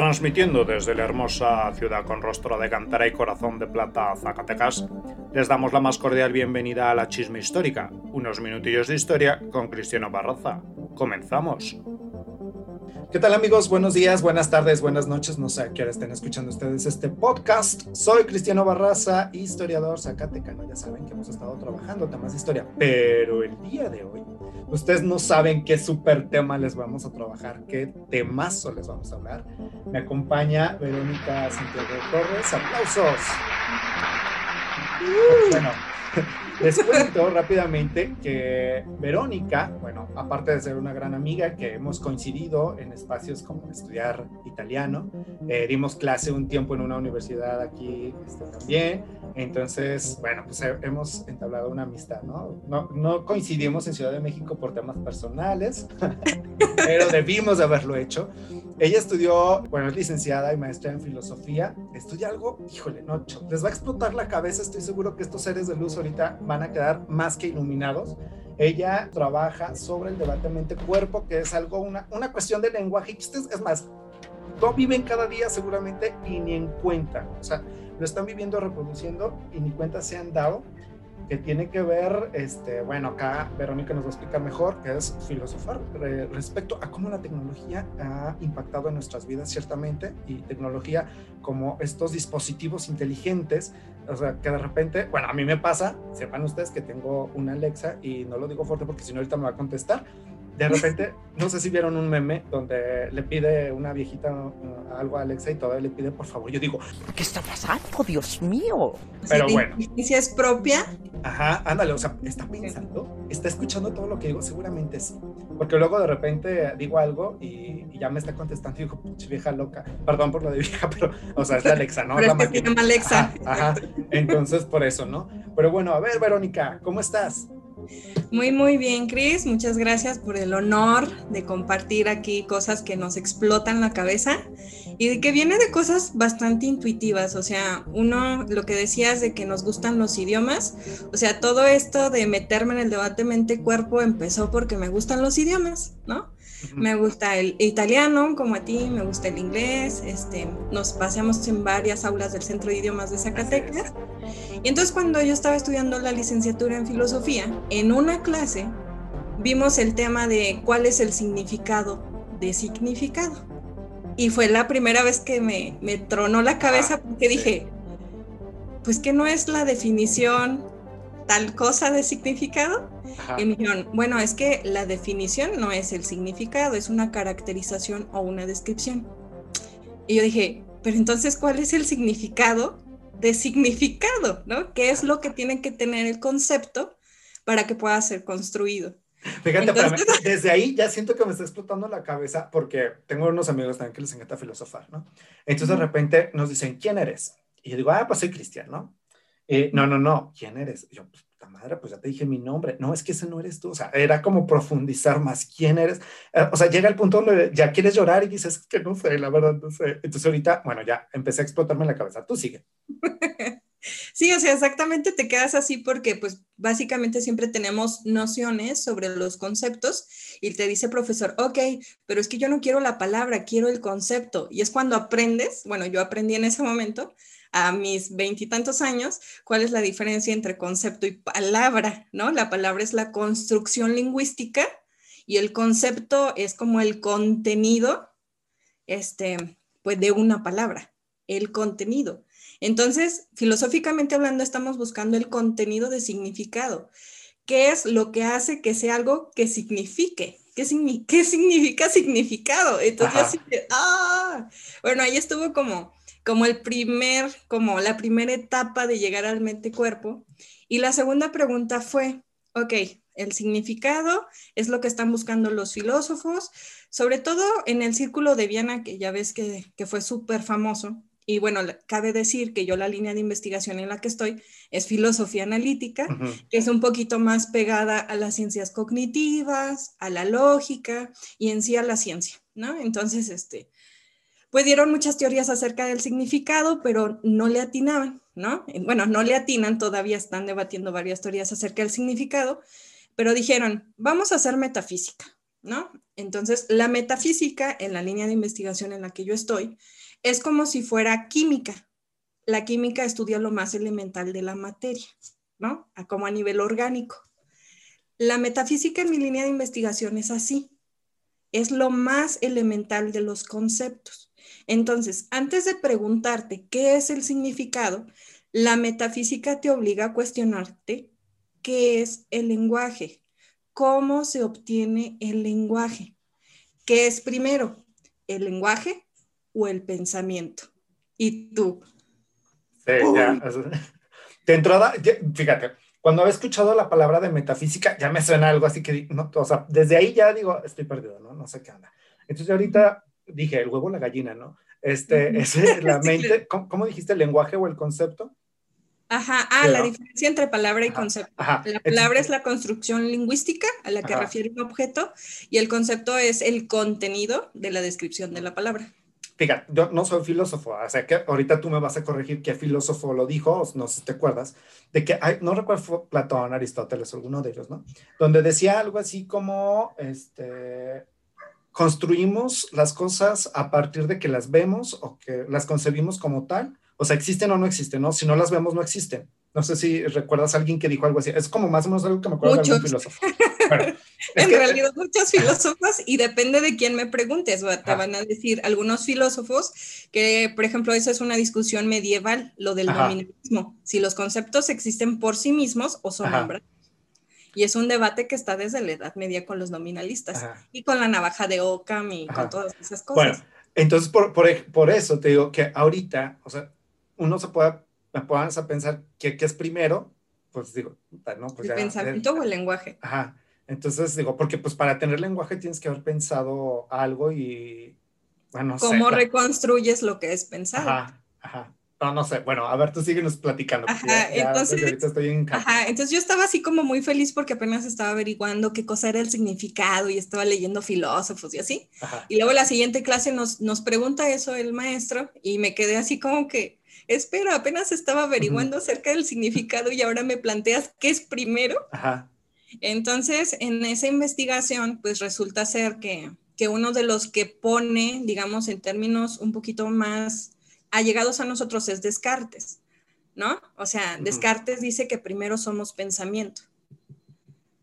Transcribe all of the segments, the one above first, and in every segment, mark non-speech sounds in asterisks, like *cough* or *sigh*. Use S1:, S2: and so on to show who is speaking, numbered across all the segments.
S1: Transmitiendo desde la hermosa ciudad con rostro de cantera y corazón de plata, Zacatecas, les damos la más cordial bienvenida a la Chisme Histórica, unos minutillos de historia con Cristiano Barraza. Comenzamos.
S2: ¿Qué tal amigos? Buenos días, buenas tardes, buenas noches. No sé a qué hora estén escuchando ustedes este podcast. Soy Cristiano Barraza, historiador zacatecano. Ya saben que hemos estado trabajando temas de historia, pero el día de hoy ustedes no saben qué súper tema les vamos a trabajar, qué temazo les vamos a hablar. Me acompaña Verónica Santiago Torres. ¡Aplausos! Bueno, *laughs* les cuento rápidamente que Verónica, bueno, aparte de ser una gran amiga que hemos coincidido en espacios como estudiar italiano, eh, dimos clase un tiempo en una universidad aquí este, también, entonces, bueno, pues hemos entablado una amistad, ¿no? ¿no? No coincidimos en Ciudad de México por temas personales, *laughs* pero debimos de haberlo hecho. Ella estudió, bueno, es licenciada y maestra en filosofía. Estudia algo, híjole, no, les va a explotar la cabeza. Estoy seguro que estos seres de luz ahorita van a quedar más que iluminados. Ella trabaja sobre el debate mente-cuerpo, que es algo, una, una cuestión de lenguaje. Es más, no viven cada día seguramente y ni en cuenta. O sea, lo están viviendo, reproduciendo y ni cuenta se han dado que tiene que ver, este, bueno, acá Verónica nos va a explicar mejor, que es filosofar respecto a cómo la tecnología ha impactado en nuestras vidas, ciertamente, y tecnología como estos dispositivos inteligentes, o sea, que de repente, bueno, a mí me pasa, sepan ustedes que tengo una Alexa y no lo digo fuerte porque si no ahorita me va a contestar, de repente, no sé si vieron un meme donde le pide una viejita uh, algo a Alexa y todavía le pide por favor. Yo digo,
S3: ¿qué está pasando? Dios mío.
S2: Pero bueno.
S4: ¿Si es propia?
S2: Ajá, ándale, o sea, está pensando, está escuchando todo lo que digo, seguramente sí. Porque luego de repente digo algo y, ya me está contestando y digo, vieja loca. Perdón por lo de vieja, *laughs* pero, o sea, es la Alexa, ¿no?
S4: Pero
S2: la
S4: es que se Alexa.
S2: ajá, Entonces, por eso, ¿no? Pero bueno, a ver, Verónica, ¿cómo estás?
S4: Muy, muy bien, Cris. Muchas gracias por el honor de compartir aquí cosas que nos explotan la cabeza y que viene de cosas bastante intuitivas. O sea, uno, lo que decías de que nos gustan los idiomas, o sea, todo esto de meterme en el debate mente-cuerpo empezó porque me gustan los idiomas, ¿no? Me gusta el italiano, como a ti, me gusta el inglés, este, nos paseamos en varias aulas del Centro de Idiomas de Zacatecas. Y entonces cuando yo estaba estudiando la licenciatura en filosofía, en una clase vimos el tema de cuál es el significado de significado. Y fue la primera vez que me, me tronó la cabeza porque dije, pues que no es la definición tal cosa de significado. Y me dijeron, bueno, es que la definición no es el significado, es una caracterización o una descripción. Y yo dije, pero entonces, ¿cuál es el significado de significado? ¿no? ¿Qué es lo que tiene que tener el concepto para que pueda ser construido?
S2: Fíjate, desde ahí ya siento que me está explotando la cabeza porque tengo unos amigos también que les encanta filosofar, ¿no? Entonces de repente nos dicen, ¿quién eres? Y yo digo, ah, pues soy cristiano, eh, no, no, no, ¿quién eres? yo, pues, puta madre, pues ya te dije mi nombre. No, es que ese no eres tú. O sea, era como profundizar más quién eres. Eh, o sea, llega el punto donde ya quieres llorar y dices que no sé, la verdad, no sé. Entonces ahorita, bueno, ya empecé a explotarme la cabeza. Tú sigue. *laughs*
S4: Sí, o sea, exactamente te quedas así porque pues básicamente siempre tenemos nociones sobre los conceptos y te dice profesor, ok, pero es que yo no quiero la palabra, quiero el concepto. Y es cuando aprendes, bueno, yo aprendí en ese momento, a mis veintitantos años, cuál es la diferencia entre concepto y palabra, ¿no? La palabra es la construcción lingüística y el concepto es como el contenido, este, pues de una palabra, el contenido. Entonces, filosóficamente hablando, estamos buscando el contenido de significado. ¿Qué es lo que hace que sea algo que signifique? ¿Qué, significa significado? Entonces, ah, bueno, ahí estuvo como como el primer, como la primera etapa de llegar al mente-cuerpo. Y la segunda pregunta fue, ok, el significado es lo que están buscando los filósofos, sobre todo en el círculo de Viena, que ya ves que, fue súper famoso. Y bueno, cabe decir que yo la línea de investigación en la que estoy es filosofía analítica, que es un poquito más pegada a las ciencias cognitivas, a la lógica y en sí a la ciencia, ¿no? Entonces, este, pues dieron muchas teorías acerca del significado, pero no le atinaban, ¿no? Bueno, no le atinan, todavía están debatiendo varias teorías acerca del significado, pero dijeron, vamos a hacer metafísica. ¿no? Entonces, la metafísica en la línea de investigación en la que yo estoy es como si fuera química. La química estudia lo más elemental de la materia, ¿no? Como a nivel orgánico. La metafísica en mi línea de investigación es así. Es lo más elemental de los conceptos. Entonces, antes de preguntarte qué es el significado, la metafísica te obliga a cuestionarte qué es el lenguaje, cómo se obtiene el lenguaje. ¿Qué es primero, el lenguaje o el pensamiento? Y tú.
S2: Sí, ya. *laughs* De entrada, fíjate, cuando he escuchado la palabra de metafísica, ya me suena algo así que, no, o sea, desde ahí ya digo, estoy perdido, ¿no? No sé qué anda. Entonces ahorita dije, el huevo, la gallina, ¿no? Este, es la *laughs* mente, ¿cómo, dijiste el lenguaje o el concepto?
S4: Ajá, ah, la diferencia entre palabra y concepto. La palabra es la construcción lingüística a la que refiere un objeto y el concepto es el contenido de la descripción de la palabra.
S2: Fíjate, yo no soy filósofo, o sea que ahorita tú me vas a corregir qué filósofo lo dijo, no sé si te acuerdas, de que hay, no recuerdo fue Platón, Aristóteles, alguno de ellos, ¿no? Donde decía algo así como, este, construimos las cosas a partir de que las vemos o que las concebimos como tal o sea, existen o no existen, ¿no? Si no las vemos, no existen. No sé si recuerdas a alguien que dijo algo así. Es como más o menos algo que me acuerdo de algún filósofo. *laughs*
S4: en realidad, muchos filósofos, y depende de quién me preguntes, te van a decir algunos filósofos que, por ejemplo, esa es una discusión medieval, lo del dominalismo. Si los conceptos existen por sí mismos o son nombrados. Y es un debate que está desde la Edad Media con los nominalistas y con la navaja de Ockham y con todas esas cosas.
S2: Bueno, entonces por, por, por eso te digo que ahorita, o sea, uno se puede, me a pensar que, es primero, pues digo, ¿no? Pues
S4: ¿El pensamiento o el lenguaje?
S2: Ajá. Entonces digo, porque pues para tener lenguaje tienes que haber pensado algo y, bueno,
S4: ¿Cómo reconstruyes lo que es pensado?
S2: Ajá, ajá. No, no sé. Bueno, a ver, tú síguenos platicando.
S4: Ajá, entonces, estoy en ajá, entonces yo estaba así como muy feliz porque apenas estaba averiguando qué cosa era el significado y estaba leyendo filósofos y así. Y luego la siguiente clase nos, nos pregunta eso el maestro y me quedé así como que, espera, apenas estaba averiguando acerca del significado y ahora me planteas qué es primero. Entonces, en esa investigación, pues resulta ser que, que uno de los que pone, digamos, en términos un poquito más allegados a nosotros es Descartes, ¿no? O sea, Descartes dice que primero somos pensamiento.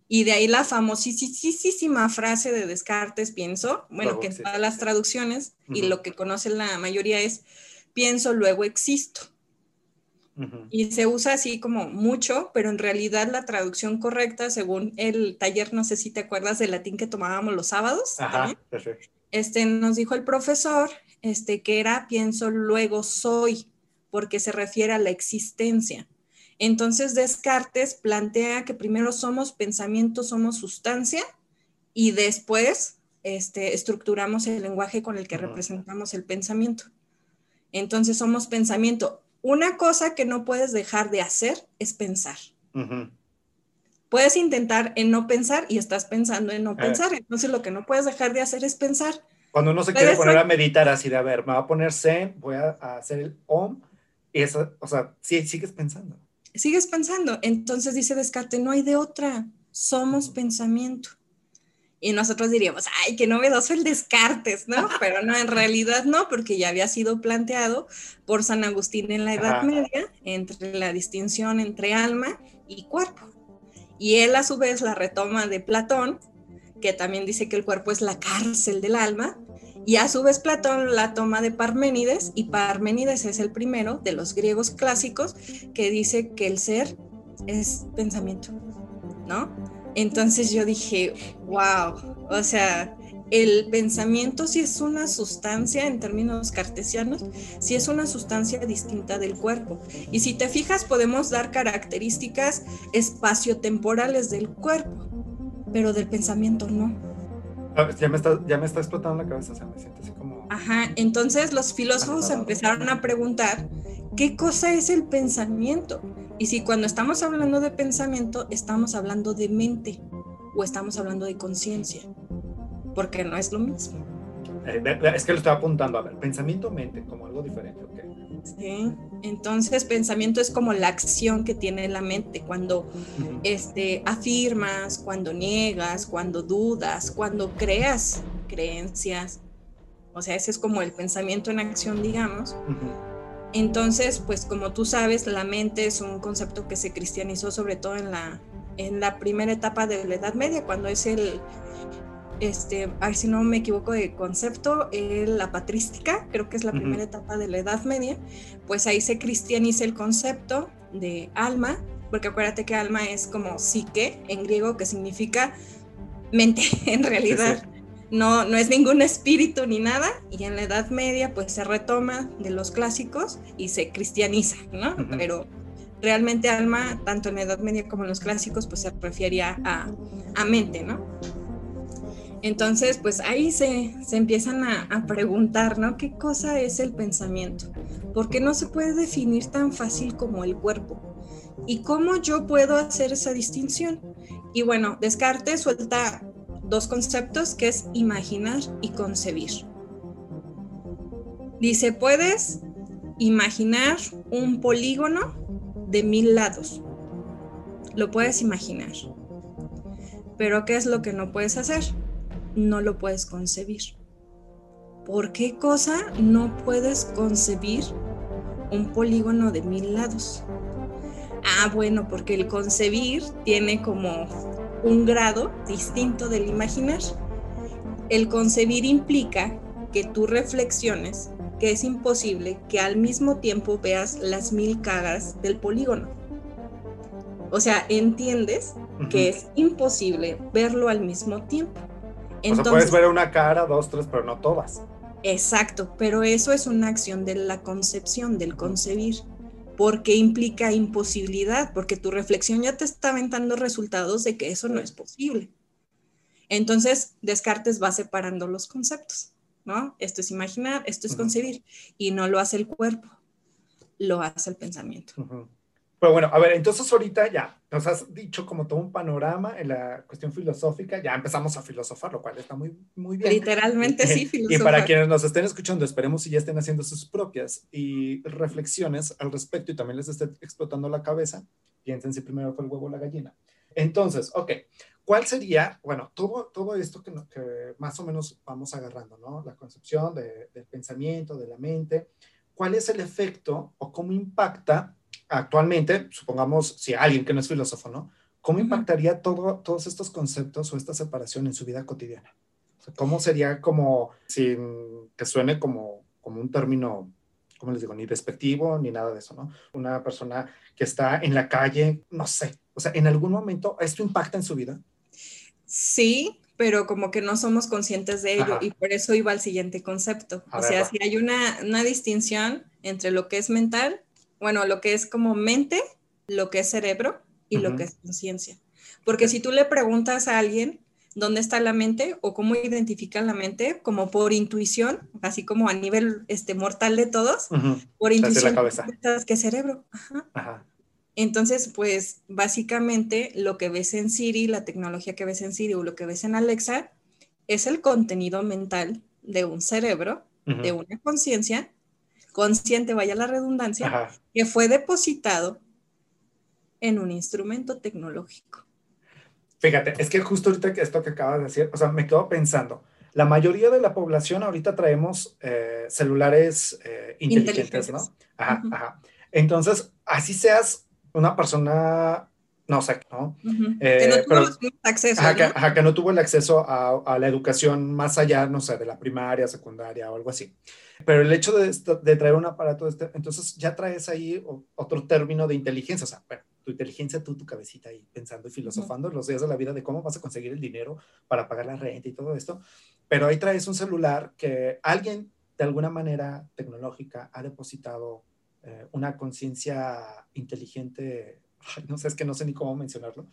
S4: Y de ahí la famosísima frase de Descartes, pienso, bueno, que en todas las traducciones y lo que conoce la mayoría es, pienso, luego existo. Y se usa así como mucho, pero en realidad la traducción correcta, según el taller, no sé si te acuerdas del latín que tomábamos los sábados, este, nos dijo el profesor este, que era pienso, luego soy, porque se refiere a la existencia. Entonces Descartes plantea que primero somos pensamiento, somos sustancia, y después este, estructuramos el lenguaje con el que representamos el pensamiento. Entonces somos pensamiento. Una cosa que no puedes dejar de hacer es pensar. Puedes intentar en no pensar y estás pensando en no eh. pensar. Entonces lo que no puedes dejar de hacer es pensar.
S2: Cuando uno se quiere poner a meditar así de, a ver, me va a poner zen, voy a, hacer el om, y eso, o sea, sí, sigues pensando.
S4: Sigues pensando. Entonces dice Descartes, no hay de otra, somos pensamiento. Y nosotros diríamos, ay, qué novedoso el Descartes, ¿no? *laughs* Pero no, en realidad no, porque ya había sido planteado por San Agustín en la Edad Media, entre la distinción entre alma y cuerpo. Y él a su vez la retoma de Platón, que también dice que el cuerpo es la cárcel del alma, y a su vez Platón la toma de Parménides, y Parménides es el primero de los griegos clásicos que dice que el ser es pensamiento, ¿no? Entonces yo dije, wow, o sea, el pensamiento si es una sustancia en términos cartesianos, si es una sustancia distinta del cuerpo. Y si te fijas, podemos dar características espaciotemporales del cuerpo, pero del pensamiento no.
S2: Ya me está, ya me está explotando la cabeza, o sea, me siento así como...
S4: Ajá, entonces los filósofos empezaron a preguntar, ¿qué cosa es el pensamiento? Y si cuando estamos hablando de pensamiento, estamos hablando de mente o estamos hablando de conciencia, porque no es lo mismo.
S2: Eh, es que lo estaba apuntando, a ver, pensamiento, mente, como algo diferente.
S4: Sí, entonces pensamiento es como la acción que tiene la mente cuando este, afirmas, cuando niegas, cuando dudas, cuando creas creencias. O sea, ese es como el pensamiento en acción, digamos. Entonces, pues como tú sabes, la mente es un concepto que se cristianizó sobre todo en la, en la primera etapa de la Edad Media, cuando es el, este, a ver si no me equivoco de concepto, la patrística, creo que es la primera etapa de la Edad Media, pues ahí se cristianiza el concepto de alma, porque acuérdate que alma es como psique en griego, que significa mente *laughs* en realidad no, no es ningún espíritu ni nada, y en la Edad Media pues se retoma de los clásicos y se cristianiza, ¿no? Pero realmente alma, tanto en la Edad Media como en los clásicos, pues se refería a, a mente, ¿no? Entonces, pues ahí se, se empiezan a, a, preguntar, ¿no? ¿Qué cosa es el pensamiento? ¿Por qué no se puede definir tan fácil como el cuerpo? ¿Y cómo yo puedo hacer esa distinción? Y bueno, Descartes suelta dos conceptos que es imaginar y concebir. Dice, puedes imaginar un polígono de mil lados. Lo puedes imaginar. Pero ¿qué es lo que no puedes hacer? No lo puedes concebir. ¿Por qué cosa no puedes concebir un polígono de mil lados? Ah, bueno, porque el concebir tiene como un grado distinto del imaginar. El concebir implica que tú reflexiones que es imposible que al mismo tiempo veas las mil caras del polígono. O sea, entiendes que es imposible verlo al mismo tiempo.
S2: Entonces, puedes ver una cara, dos, tres, pero no todas.
S4: Exacto, pero eso es una acción de la concepción, del concebir porque implica imposibilidad, porque tu reflexión ya te está aventando resultados de que eso no es posible. Entonces, Descartes va separando los conceptos, ¿no? Esto es imaginar, esto es concebir, y no lo hace el cuerpo, lo hace el pensamiento.
S2: Pero bueno, a ver, entonces ahorita ya nos has dicho como todo un panorama en la cuestión filosófica, ya empezamos a filosofar, lo cual está muy, muy bien.
S4: Literalmente sí,
S2: filosofar. *laughs* Y para quienes nos estén escuchando, esperemos si ya estén haciendo sus propias y reflexiones al respecto y también les esté explotando la cabeza, piensen si primero fue el huevo o la gallina. Entonces, ok, ¿cuál sería, bueno, todo, todo esto que, que más o menos vamos agarrando, ¿no? La concepción de, del pensamiento, de la mente, ¿cuál es el efecto o cómo impacta actualmente, supongamos, si alguien que no es filósofo, ¿no? ¿Cómo impactaría todo, todos estos conceptos o esta separación en su vida cotidiana? ¿Cómo sería como, sin que suene como, como un término, ¿cómo les digo? Ni despectivo, ni nada de eso, ¿no? Una persona que está en la calle, no sé, o sea, ¿en algún momento esto impacta en su vida?
S4: Sí, pero como que no somos conscientes de ello y por eso iba al siguiente concepto. o sea, si hay una, una distinción entre lo que es mental bueno, lo que es como mente, lo que es cerebro y lo que es conciencia. Porque si tú le preguntas a alguien dónde está la mente o cómo identifican la mente, como por intuición, así como a nivel este, mortal de todos, por intuición, que cerebro. Ajá. Entonces, pues básicamente lo que ves en Siri, la tecnología que ves en Siri o lo que ves en Alexa, es el contenido mental de un cerebro, de una conciencia consciente, vaya la redundancia, que fue depositado en un instrumento tecnológico.
S2: Fíjate, es que justo ahorita que esto que acabas de decir, o sea, me quedo pensando, la mayoría de la población ahorita traemos eh, celulares eh, inteligentes, ¿no? Ajá, ajá. Entonces, así seas una persona no sé, ¿no?
S4: Eh, que no tuvo acceso.
S2: Ajá, Que, no tuvo el acceso a, la educación más allá, no sé, de la primaria, secundaria o algo así. Pero el hecho de, de traer un aparato, este, entonces ya traes ahí otro término de inteligencia, o sea, tu inteligencia, tú, tu cabecita ahí pensando y filosofando los días de la vida de cómo vas a conseguir el dinero para pagar la renta y todo esto. Pero ahí traes un celular que alguien de alguna manera tecnológica ha depositado eh, una conciencia inteligente no sé, es que no sé ni cómo mencionarlo.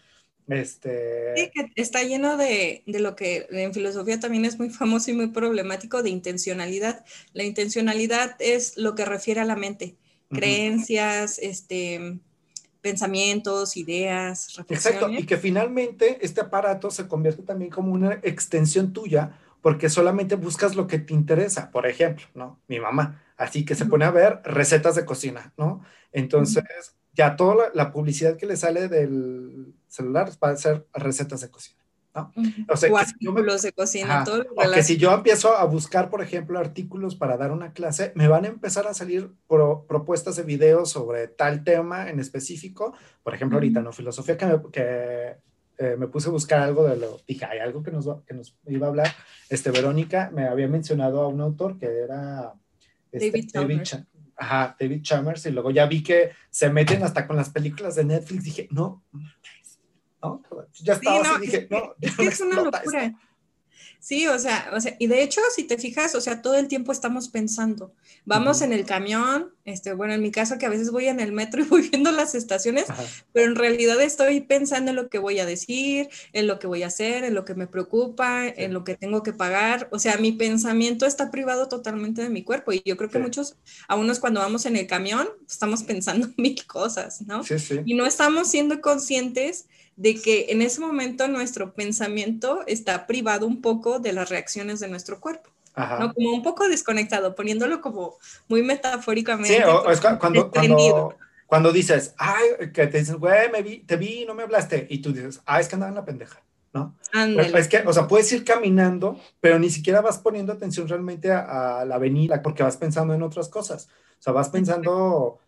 S2: Este...
S4: Sí, que está lleno de, de, lo que en filosofía también es muy famoso y muy problemático, de intencionalidad. La intencionalidad es lo que refiere a la mente, creencias, este, pensamientos, ideas, reflexiones.
S2: Exacto, y que finalmente este aparato se convierte también como una extensión tuya porque solamente buscas lo que te interesa. Por ejemplo, ¿no? Mi mamá, así que se pone a ver recetas de cocina, ¿no? Entonces, ya toda la, publicidad que le sale del celular va a ser recetas de cocina. ¿no?
S4: O sea, que si yo me, de cocina, todo
S2: que si yo empiezo a buscar, por ejemplo, artículos para dar una clase, me van a empezar a salir propuestas de videos sobre tal tema en específico. Por ejemplo, ahorita, ¿no? Filosofía que, que eh, me puse a buscar algo de lo, dije, hay algo que nos, que nos iba a hablar. Este, Verónica me había mencionado a un autor que era
S4: este, David, David,
S2: ajá, David Chalmers, y luego ya vi que se meten hasta con las películas de Netflix. Dije, no, no, ya estaba así, dije, no,
S4: es, que es una locura. Sí, o sea, o sea, y de hecho, si te fijas, o sea, todo el tiempo estamos pensando. Vamos en el camión, este, bueno, en mi caso que a veces voy en el metro *laughs* y voy viendo las estaciones, pero en realidad estoy pensando en lo que voy a decir, en lo que voy a hacer, en lo que me preocupa, en lo que tengo que pagar. O sea, mi pensamiento está privado totalmente de mi cuerpo y yo creo que muchos, a unos cuando vamos en el camión, estamos pensando *laughs* mil cosas, ¿no?
S2: Sí, sí.
S4: Y no estamos siendo conscientes de que en ese momento nuestro pensamiento está privado un poco de las reacciones de nuestro cuerpo. ¿no? Como un poco desconectado, poniéndolo como muy metafóricamente.
S2: Sí, o, es cuando, cuando, cuando, dices, ay, que te dicen, güey, me vi, te vi no me hablaste, y tú dices, ah, es que andaba en la pendeja, ¿no? Es que, o sea, puedes ir caminando, pero ni siquiera vas poniendo atención realmente a, a la avenida, porque vas pensando en otras cosas. O sea, vas pensando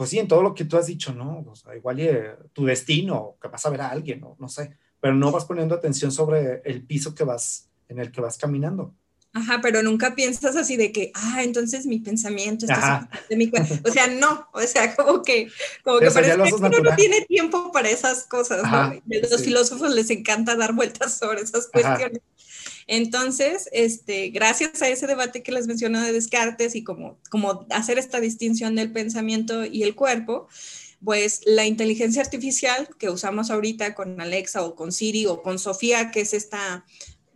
S2: pues sí, en todo lo que tú has dicho, ¿no? O sea, igual eh, tu destino, que vas a ver a alguien, ¿no? no sé, pero no vas poniendo atención sobre el piso que vas, en el que vas caminando.
S4: Ajá, pero nunca piensas así de que, ah, entonces mi pensamiento está de mi O sea, no, o sea, como que, como que parece que uno no tiene tiempo para esas cosas, ¿no? A los filósofos les encanta dar vueltas sobre esas cuestiones. Entonces, este, gracias a ese debate que les mencioné de Descartes y como, como hacer esta distinción del pensamiento y el cuerpo, pues la inteligencia artificial que usamos ahorita con Alexa o con Siri o con Sofía, que es esta,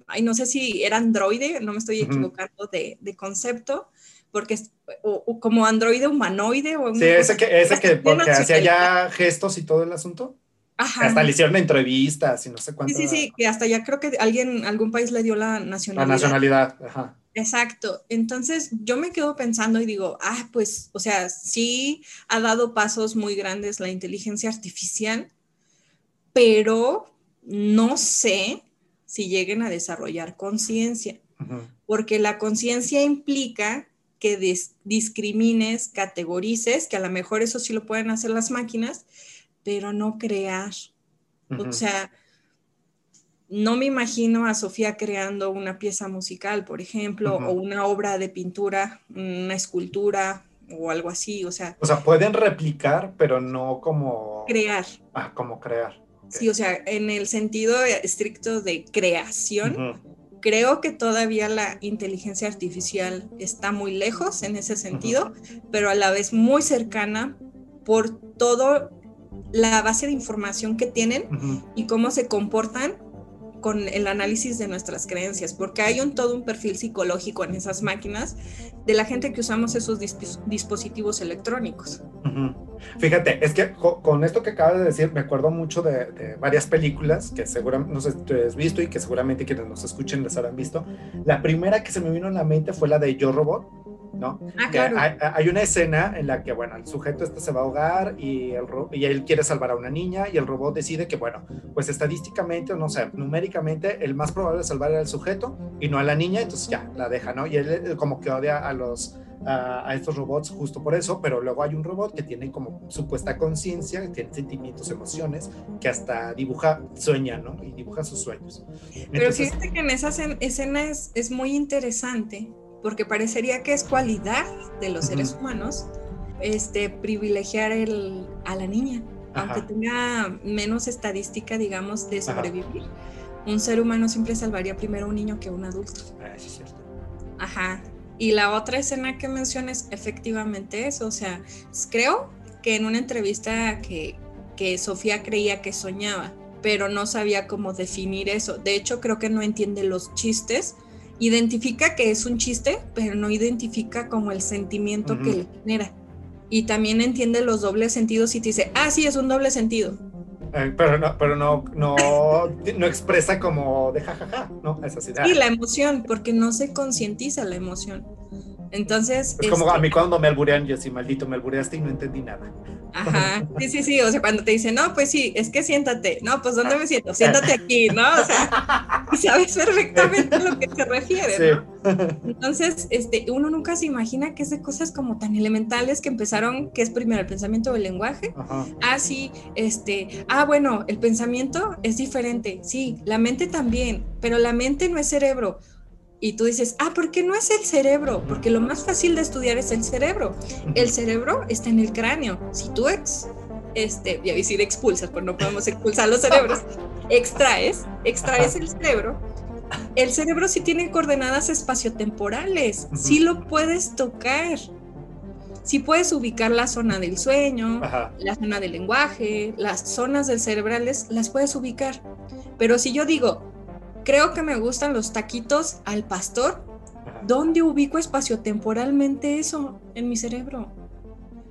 S4: ay, no sé si era androide, no me estoy equivocando de, de concepto, porque es o, como androide humanoide. O
S2: sí, ese que, ese que *laughs* porque hacía ya gestos y todo el asunto. Hasta le hicieron entrevistas y no sé cuánto.
S4: Sí, sí, sí, que hasta ya creo que alguien, algún país le dio la nacionalidad.
S2: La nacionalidad, ajá.
S4: Exacto. Entonces yo me quedo pensando y digo, ah, pues, o sea, sí ha dado pasos muy grandes la inteligencia artificial, pero no sé si lleguen a desarrollar conciencia, porque la conciencia implica que discrimines, categorices, que a lo mejor eso sí lo pueden hacer las máquinas, pero no crear. O sea, no me imagino a Sofía creando una pieza musical, por ejemplo, o una obra de pintura, una escultura o algo así, o sea.
S2: O sea, pueden replicar, pero no como...
S4: Crear.
S2: Ah, como crear.
S4: Sí, o sea, en el sentido estricto de creación, creo que todavía la inteligencia artificial está muy lejos en ese sentido, pero a la vez muy cercana por todo la base de información que tienen y cómo se comportan con el análisis de nuestras creencias, porque hay un todo un perfil psicológico en esas máquinas de la gente que usamos esos dispositivos electrónicos.
S2: Fíjate, es que con esto que acabas de decir, me acuerdo mucho de, varias películas que seguramente no sé si tú has visto y que seguramente quienes nos escuchen les habrán visto. La primera que se me vino a la mente fue la de Yo Robot ¿no?
S4: Ah,
S2: hay, una escena en la que, bueno, el sujeto este se va a ahogar y, el, y él quiere salvar a una niña y el robot decide que, bueno, pues estadísticamente o no sé, numéricamente el más probable de salvar era el sujeto y no a la niña, entonces ya, la deja, ¿no? Y él como que odia a los... A, estos robots justo por eso, pero luego hay un robot que tiene como supuesta conciencia, tiene sentimientos, emociones, que hasta dibuja, sueña, ¿no? Y dibuja sus sueños.
S4: Pero fíjate que en esa escena es, es muy interesante porque parecería que es cualidad de los seres humanos este, privilegiar el, a la niña, aunque tenga menos estadística, digamos, de sobrevivir. Un ser humano siempre salvaría primero a un niño que a un adulto.
S2: Ah, es cierto.
S4: Ajá. Y la otra escena que mencionas, efectivamente es, o sea, creo que en una entrevista que, que Sofía creía que soñaba, pero no sabía cómo definir eso. De hecho, creo que no entiende los chistes identifica que es un chiste, pero no identifica como el sentimiento que le genera. Y también entiende los dobles sentidos y te dice, ah, sí, es un doble sentido.
S2: Eh, pero no, pero no, no, no expresa como de jajaja, ¿no? Esa
S4: sí, la emoción, porque no se concientiza la emoción. Entonces.
S2: Es como a mí este cuando me alburean, yo sí, maldito, me albureaste y no entendí nada.
S4: Ajá, sí, sí, sí, o sea, cuando te dicen, no, pues sí, es que siéntate, no, pues ¿dónde me siento? Siéntate aquí, ¿no? O sea, y sabes perfectamente a lo que se refiere, ¿no? Entonces, este, uno nunca se imagina que es de cosas como tan elementales que empezaron, que es primero el pensamiento del lenguaje, Ajá. ah, sí, este, ah, bueno, el pensamiento es diferente, sí, la mente también, pero la mente no es cerebro, y tú dices, ah, ¿por qué no es el cerebro? Porque lo más fácil de estudiar es el cerebro. El cerebro está en el cráneo. Si tú ex, este, voy a decir expulsas, pues no podemos expulsar los cerebros, *laughs* extraes, extraes el cerebro. El cerebro sí tiene coordenadas espaciotemporales, sí lo puedes tocar. Sí puedes ubicar la zona del sueño, la zona del lenguaje, las zonas del cerebrales, las puedes ubicar. Pero si yo digo, Creo que me gustan los taquitos al pastor. ¿Dónde ubico espaciotemporalmente eso en mi cerebro?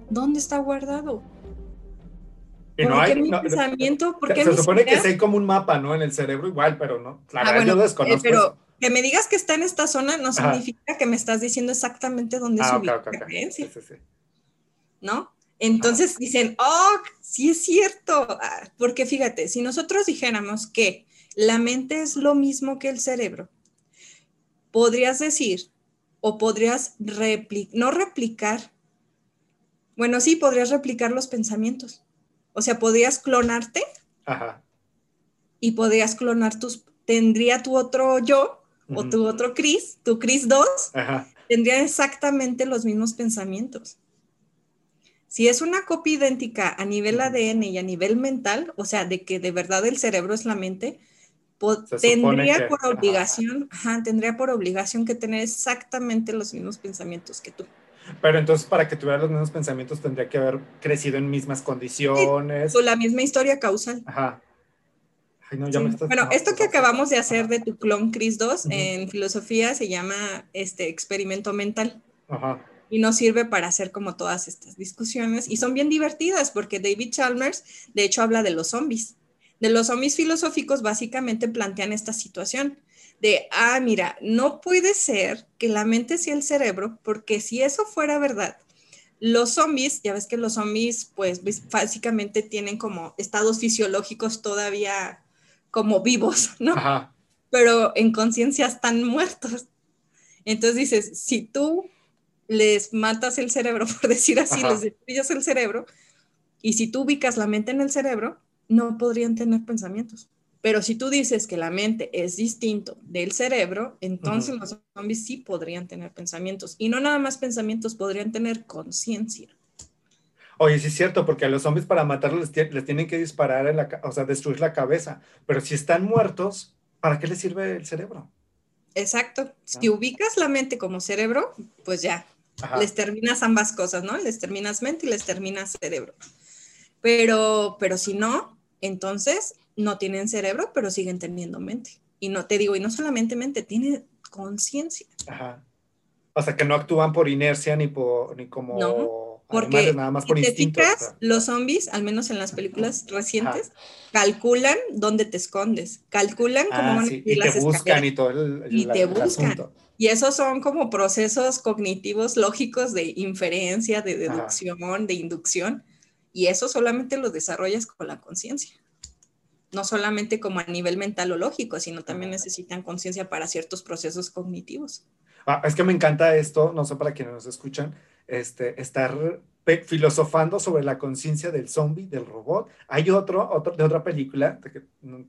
S4: ¿Dónde está guardado?
S2: ¿Por no hay, mi pensamiento? se, supone que hay como un mapa, ¿no? En el cerebro igual, pero no. Claro, ah, yo desconozco.
S4: Eh, pero que me digas que está en esta zona no significa que me estás diciendo exactamente dónde ah, se Sí, sí, sí. ¿No? Entonces dicen, oh, sí es cierto. Ah, porque fíjate, si nosotros dijéramos que la mente es lo mismo que el cerebro. Podrías decir, o podrías replicar, no replicar, bueno, sí, podrías replicar los pensamientos. O sea, podrías clonarte y podrías clonar tus, tendría tu otro yo o tu otro Chris, tu Chris 2, tendría exactamente los mismos pensamientos. Si es una copia idéntica a nivel ADN y a nivel mental, o sea, de que de verdad el cerebro es la mente, tendría por obligación, tendría por obligación que tener exactamente los mismos pensamientos que tú.
S2: Pero entonces para que tuviera los mismos pensamientos tendría que haber crecido en mismas condiciones.
S4: o la misma historia causal. Ajá. bueno, esto que acabamos de hacer de tu clon Cris 2 en filosofía se llama este experimento mental. Ajá. Y nos sirve para hacer como todas estas discusiones y son bien divertidas porque David Chalmers de hecho habla de los zombies de los zombies filosóficos básicamente plantean esta situación de, ah, mira, no puede ser que la mente sea el cerebro, porque si eso fuera verdad, los zombies, ya ves que los zombies, pues básicamente tienen como estados fisiológicos todavía como vivos, ¿no? Ajá. Pero en conciencia están muertos. Entonces dices, si tú les matas el cerebro, *laughs* por decir así, les destruyes el cerebro, y si tú ubicas la mente en el cerebro, no podrían tener pensamientos. Pero si tú dices que la mente es distinto del cerebro, entonces los zombies sí podrían tener pensamientos. Y no nada más pensamientos, podrían tener conciencia.
S2: Oye, sí es cierto, porque a los zombies para matarlos les, tienen que disparar, en la, o sea, destruir la cabeza. Pero si están muertos, ¿para qué les sirve el cerebro?
S4: Exacto. Si ubicas la mente como cerebro, pues ya, les terminas ambas cosas, ¿no? Les terminas mente y les terminas cerebro. Pero, pero si no, entonces no tienen cerebro, pero siguen teniendo mente. Y no te digo, y no solamente mente, tiene conciencia. Ajá.
S2: O sea, que no actúan por inercia ni por ni como
S4: no, porque nada más por si instinto. los zombies, al menos en las películas recientes, calculan dónde te escondes, calculan cómo ah, van
S2: a y te buscan y todo el,
S4: y te buscan. Y esos son como procesos cognitivos lógicos de inferencia, de deducción, de inducción y eso solamente lo desarrollas con la conciencia. No solamente como a nivel mental o lógico, sino también necesitan conciencia para ciertos procesos cognitivos.
S2: Ah, es que me encanta esto, no sé para quienes nos escuchan, este, estar filosofando sobre la conciencia del zombie, del robot. Hay otro, otro de otra película, que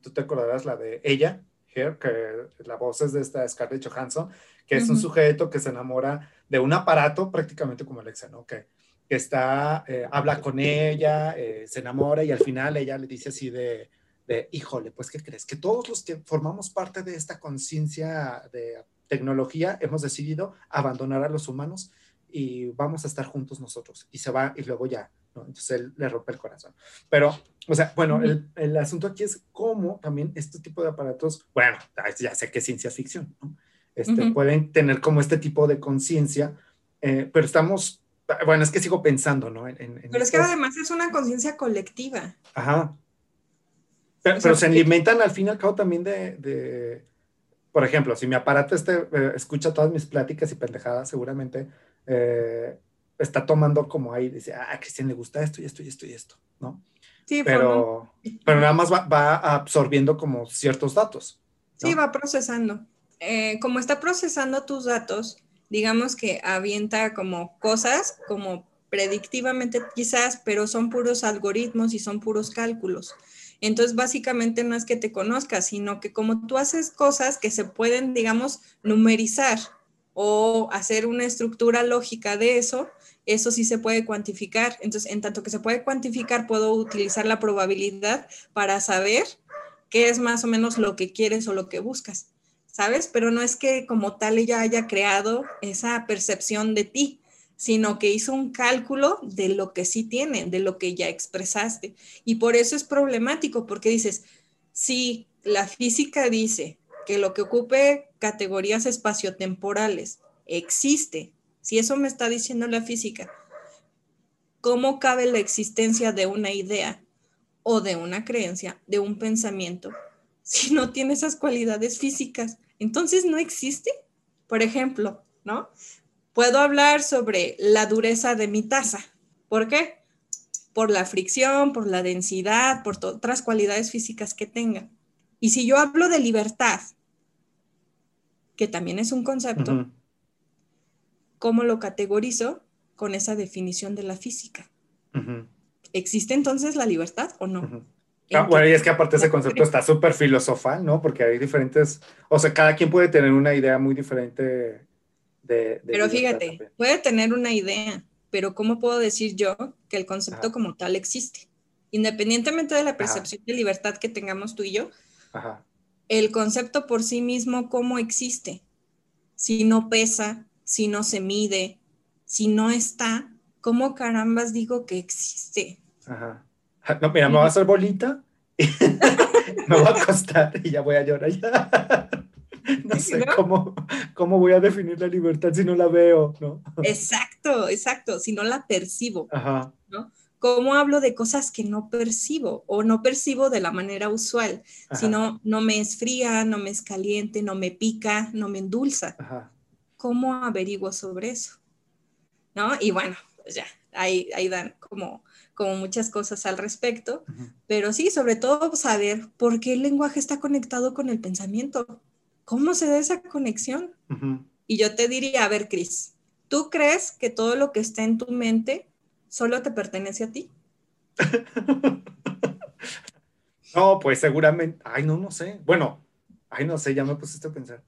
S2: tú te acordarás, la de ella, Here, que la voz es de esta Scarlett Johansson, que es un sujeto que se enamora de un aparato prácticamente como Alexa, ¿no? Que que está, eh, habla con ella, eh, se enamora y al final ella le dice así de, de, híjole, pues ¿qué crees? Que todos los que formamos parte de esta conciencia de tecnología hemos decidido abandonar a los humanos y vamos a estar juntos nosotros. Y se va y luego ya, ¿no? Entonces él le rompe el corazón. Pero, o sea, bueno, el, el asunto aquí es cómo también este tipo de aparatos, bueno, ya sé que es ciencia ficción, ¿no? Este, Pueden tener como este tipo de conciencia, eh, pero estamos bueno, es que sigo pensando, ¿no?
S4: Pero es que además es una conciencia colectiva.
S2: Ajá. Pero, se alimentan al fin y al cabo también de, por ejemplo, si mi aparato este, eh, escucha todas mis pláticas y pendejadas, seguramente eh, está tomando como ahí, dice, ah, a Cristian le gusta esto y esto y esto y esto, ¿no? Sí, pero, pero nada más va, absorbiendo como ciertos datos.
S4: Sí, va procesando. Eh, como está procesando tus datos, digamos que avienta como cosas, como predictivamente quizás, pero son puros algoritmos y son puros cálculos. Entonces, básicamente no es que te conozcas, sino que como tú haces cosas que se pueden, digamos, numerizar o hacer una estructura lógica de eso, eso sí se puede cuantificar. Entonces, en tanto que se puede cuantificar, puedo utilizar la probabilidad para saber qué es más o menos lo que quieres o lo que buscas, ¿sabes? Pero no es que como tal ella haya creado esa percepción de ti, sino que hizo un cálculo de lo que sí tiene, de lo que ya expresaste. Y por eso es problemático, porque dices, si la física dice que lo que ocupe categorías espaciotemporales existe, si eso me está diciendo la física, ¿cómo cabe la existencia de una idea o de una creencia, de un pensamiento, *laughs* si no tiene esas cualidades físicas? Entonces no existe. Por ejemplo, ¿no? Puedo hablar sobre la dureza de mi taza. ¿Por qué? Por la fricción, por la densidad, por otras cualidades físicas que tenga. Y si yo hablo de libertad, que también es un concepto, ¿cómo lo categorizo con esa definición de la física? ¿Existe entonces la libertad o no?
S2: Ah, bueno, y es que aparte ese concepto está súper filosofal, ¿no? Porque hay diferentes, o sea, cada quien puede tener una idea muy diferente de...
S4: pero fíjate, puede tener una idea, pero ¿cómo puedo decir yo que el concepto como tal existe? Independientemente de la percepción de libertad que tengamos tú y yo, el concepto por sí mismo, ¿cómo existe? Si no pesa, si no se mide, si no está, ¿cómo carambas digo que existe?
S2: Ajá. *laughs* No, mira, me va a hacer bolita, *laughs* me va a acostar y ya voy a llorar ya. *laughs* No sé cómo, cómo voy a definir la libertad si no la veo, ¿no?
S4: Exacto, exacto, si no la percibo, Ajá. ¿no? ¿Cómo hablo de cosas que no percibo o no percibo de la manera usual? Si no, no me es fría, no me es caliente, no me pica, no me endulza. Ajá. ¿cómo averiguo sobre eso? ¿No? Y bueno, pues ya, ahí, ahí dan como, como muchas cosas al respecto, pero sí, sobre todo saber por qué el lenguaje está conectado con el pensamiento, cómo se da esa conexión. Y yo te diría, a ver, Cris, ¿tú crees que todo lo que está en tu mente solo te pertenece a ti? *laughs*
S2: no, pues seguramente, ay, no, no sé. Bueno, ay, no sé, ya me pusiste a pensar.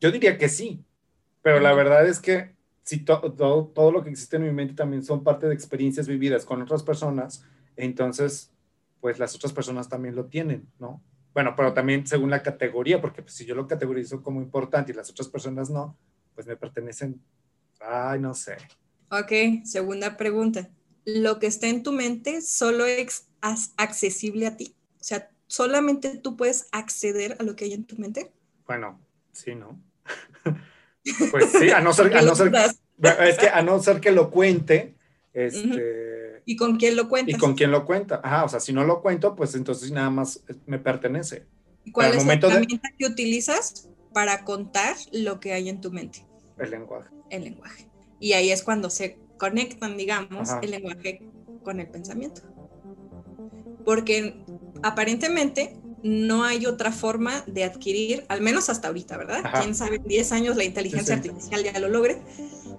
S2: Yo diría que sí, pero la verdad es que si todo lo que existe en mi mente también son parte de experiencias vividas con otras personas, entonces, pues las otras personas también lo tienen, ¿no? Bueno, pero también según la categoría, porque pues, si yo lo categorizo como importante y las otras personas no, pues me pertenecen, ay, no sé.
S4: Ok, segunda pregunta. ¿Lo que está en tu mente solo es accesible a ti? O sea, ¿solamente tú puedes acceder a lo que hay en tu mente?
S2: Bueno, sí, ¿no? Pues sí, a no ser, a no ser es que a no ser que lo cuente, este,
S4: ¿Y con quién lo cuenta?
S2: Y con quién lo cuenta. Ajá, o sea, si no lo cuento, pues entonces nada más me pertenece.
S4: ¿Y cuál es la herramienta que utilizas para contar lo que hay en tu mente?
S2: El lenguaje.
S4: El lenguaje. Y ahí es cuando se conectan, digamos, el lenguaje con el pensamiento. Porque aparentemente no hay otra forma de adquirir, al menos hasta ahorita, ¿verdad? Quién sabe, en 10 años la inteligencia artificial ya lo logre.